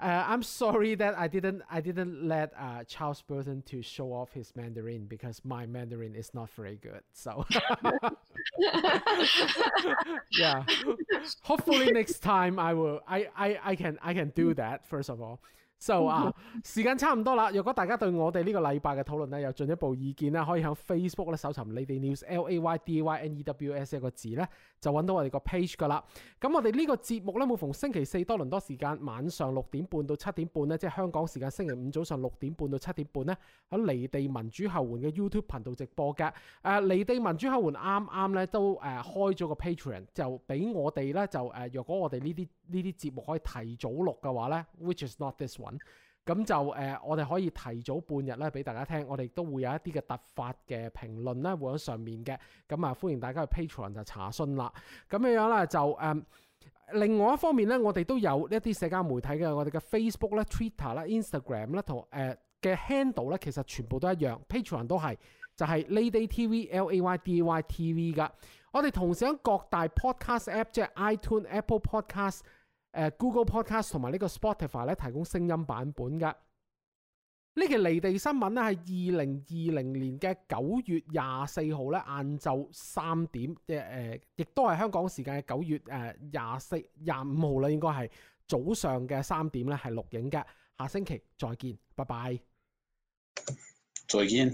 uh, I'm sorry that I didn't I didn't let uh, Charles Burton to show off his Mandarin because my Mandarin is not very good. So yeah, hopefully next time I will I, I I can I can do that first of all. So 啊，時間差唔多啦。如果大家對我哋呢個禮拜嘅討論咧有進一步意見咧，可以喺 Facebook 咧搜尋你哋 News L A Y D A Y N E W S 一個字咧，就揾到我哋個 page 噶啦。咁我哋呢個節目咧，每逢星期四多倫多時間晚上六點半到七點半咧，即係香港時間星期五早上六點半到七點半咧，喺離地民主後援嘅 YouTube 頻道直播嘅。誒、離地民主後援啱啱咧都誒、開咗個 Patreon，就俾我哋咧就誒、若果我哋呢啲呢啲節目可以提早錄嘅話咧，which is not this one。咁就誒、我哋可以提早半日咧俾大家聽，我哋都會有一啲嘅突發嘅評論咧會喺上面嘅，咁啊歡迎大家去 Patreon 就查詢啦。咁樣樣咧就誒、另外一方面咧，我哋都有一啲社交媒體嘅，我哋嘅 Facebook 咧、Twitter 啦、Instagram 啦同誒嘅 handle 咧，其實全部都一樣，Patreon 都係就係 Layday TV L A Y D A Y TV 噶。 我哋同時喺各大 podcast app，即係 iTune、Apple Podcast、誒、Google Podcast 同埋呢個 Spotify 咧提供聲音版本噶。呢期離地新聞咧係二零二零年嘅九月廿四號咧晏晝三點，即係誒，亦都係香港時間嘅九月誒廿四廿五號啦，應該係早上嘅三點咧係錄影嘅。下星期再見，拜拜。再見。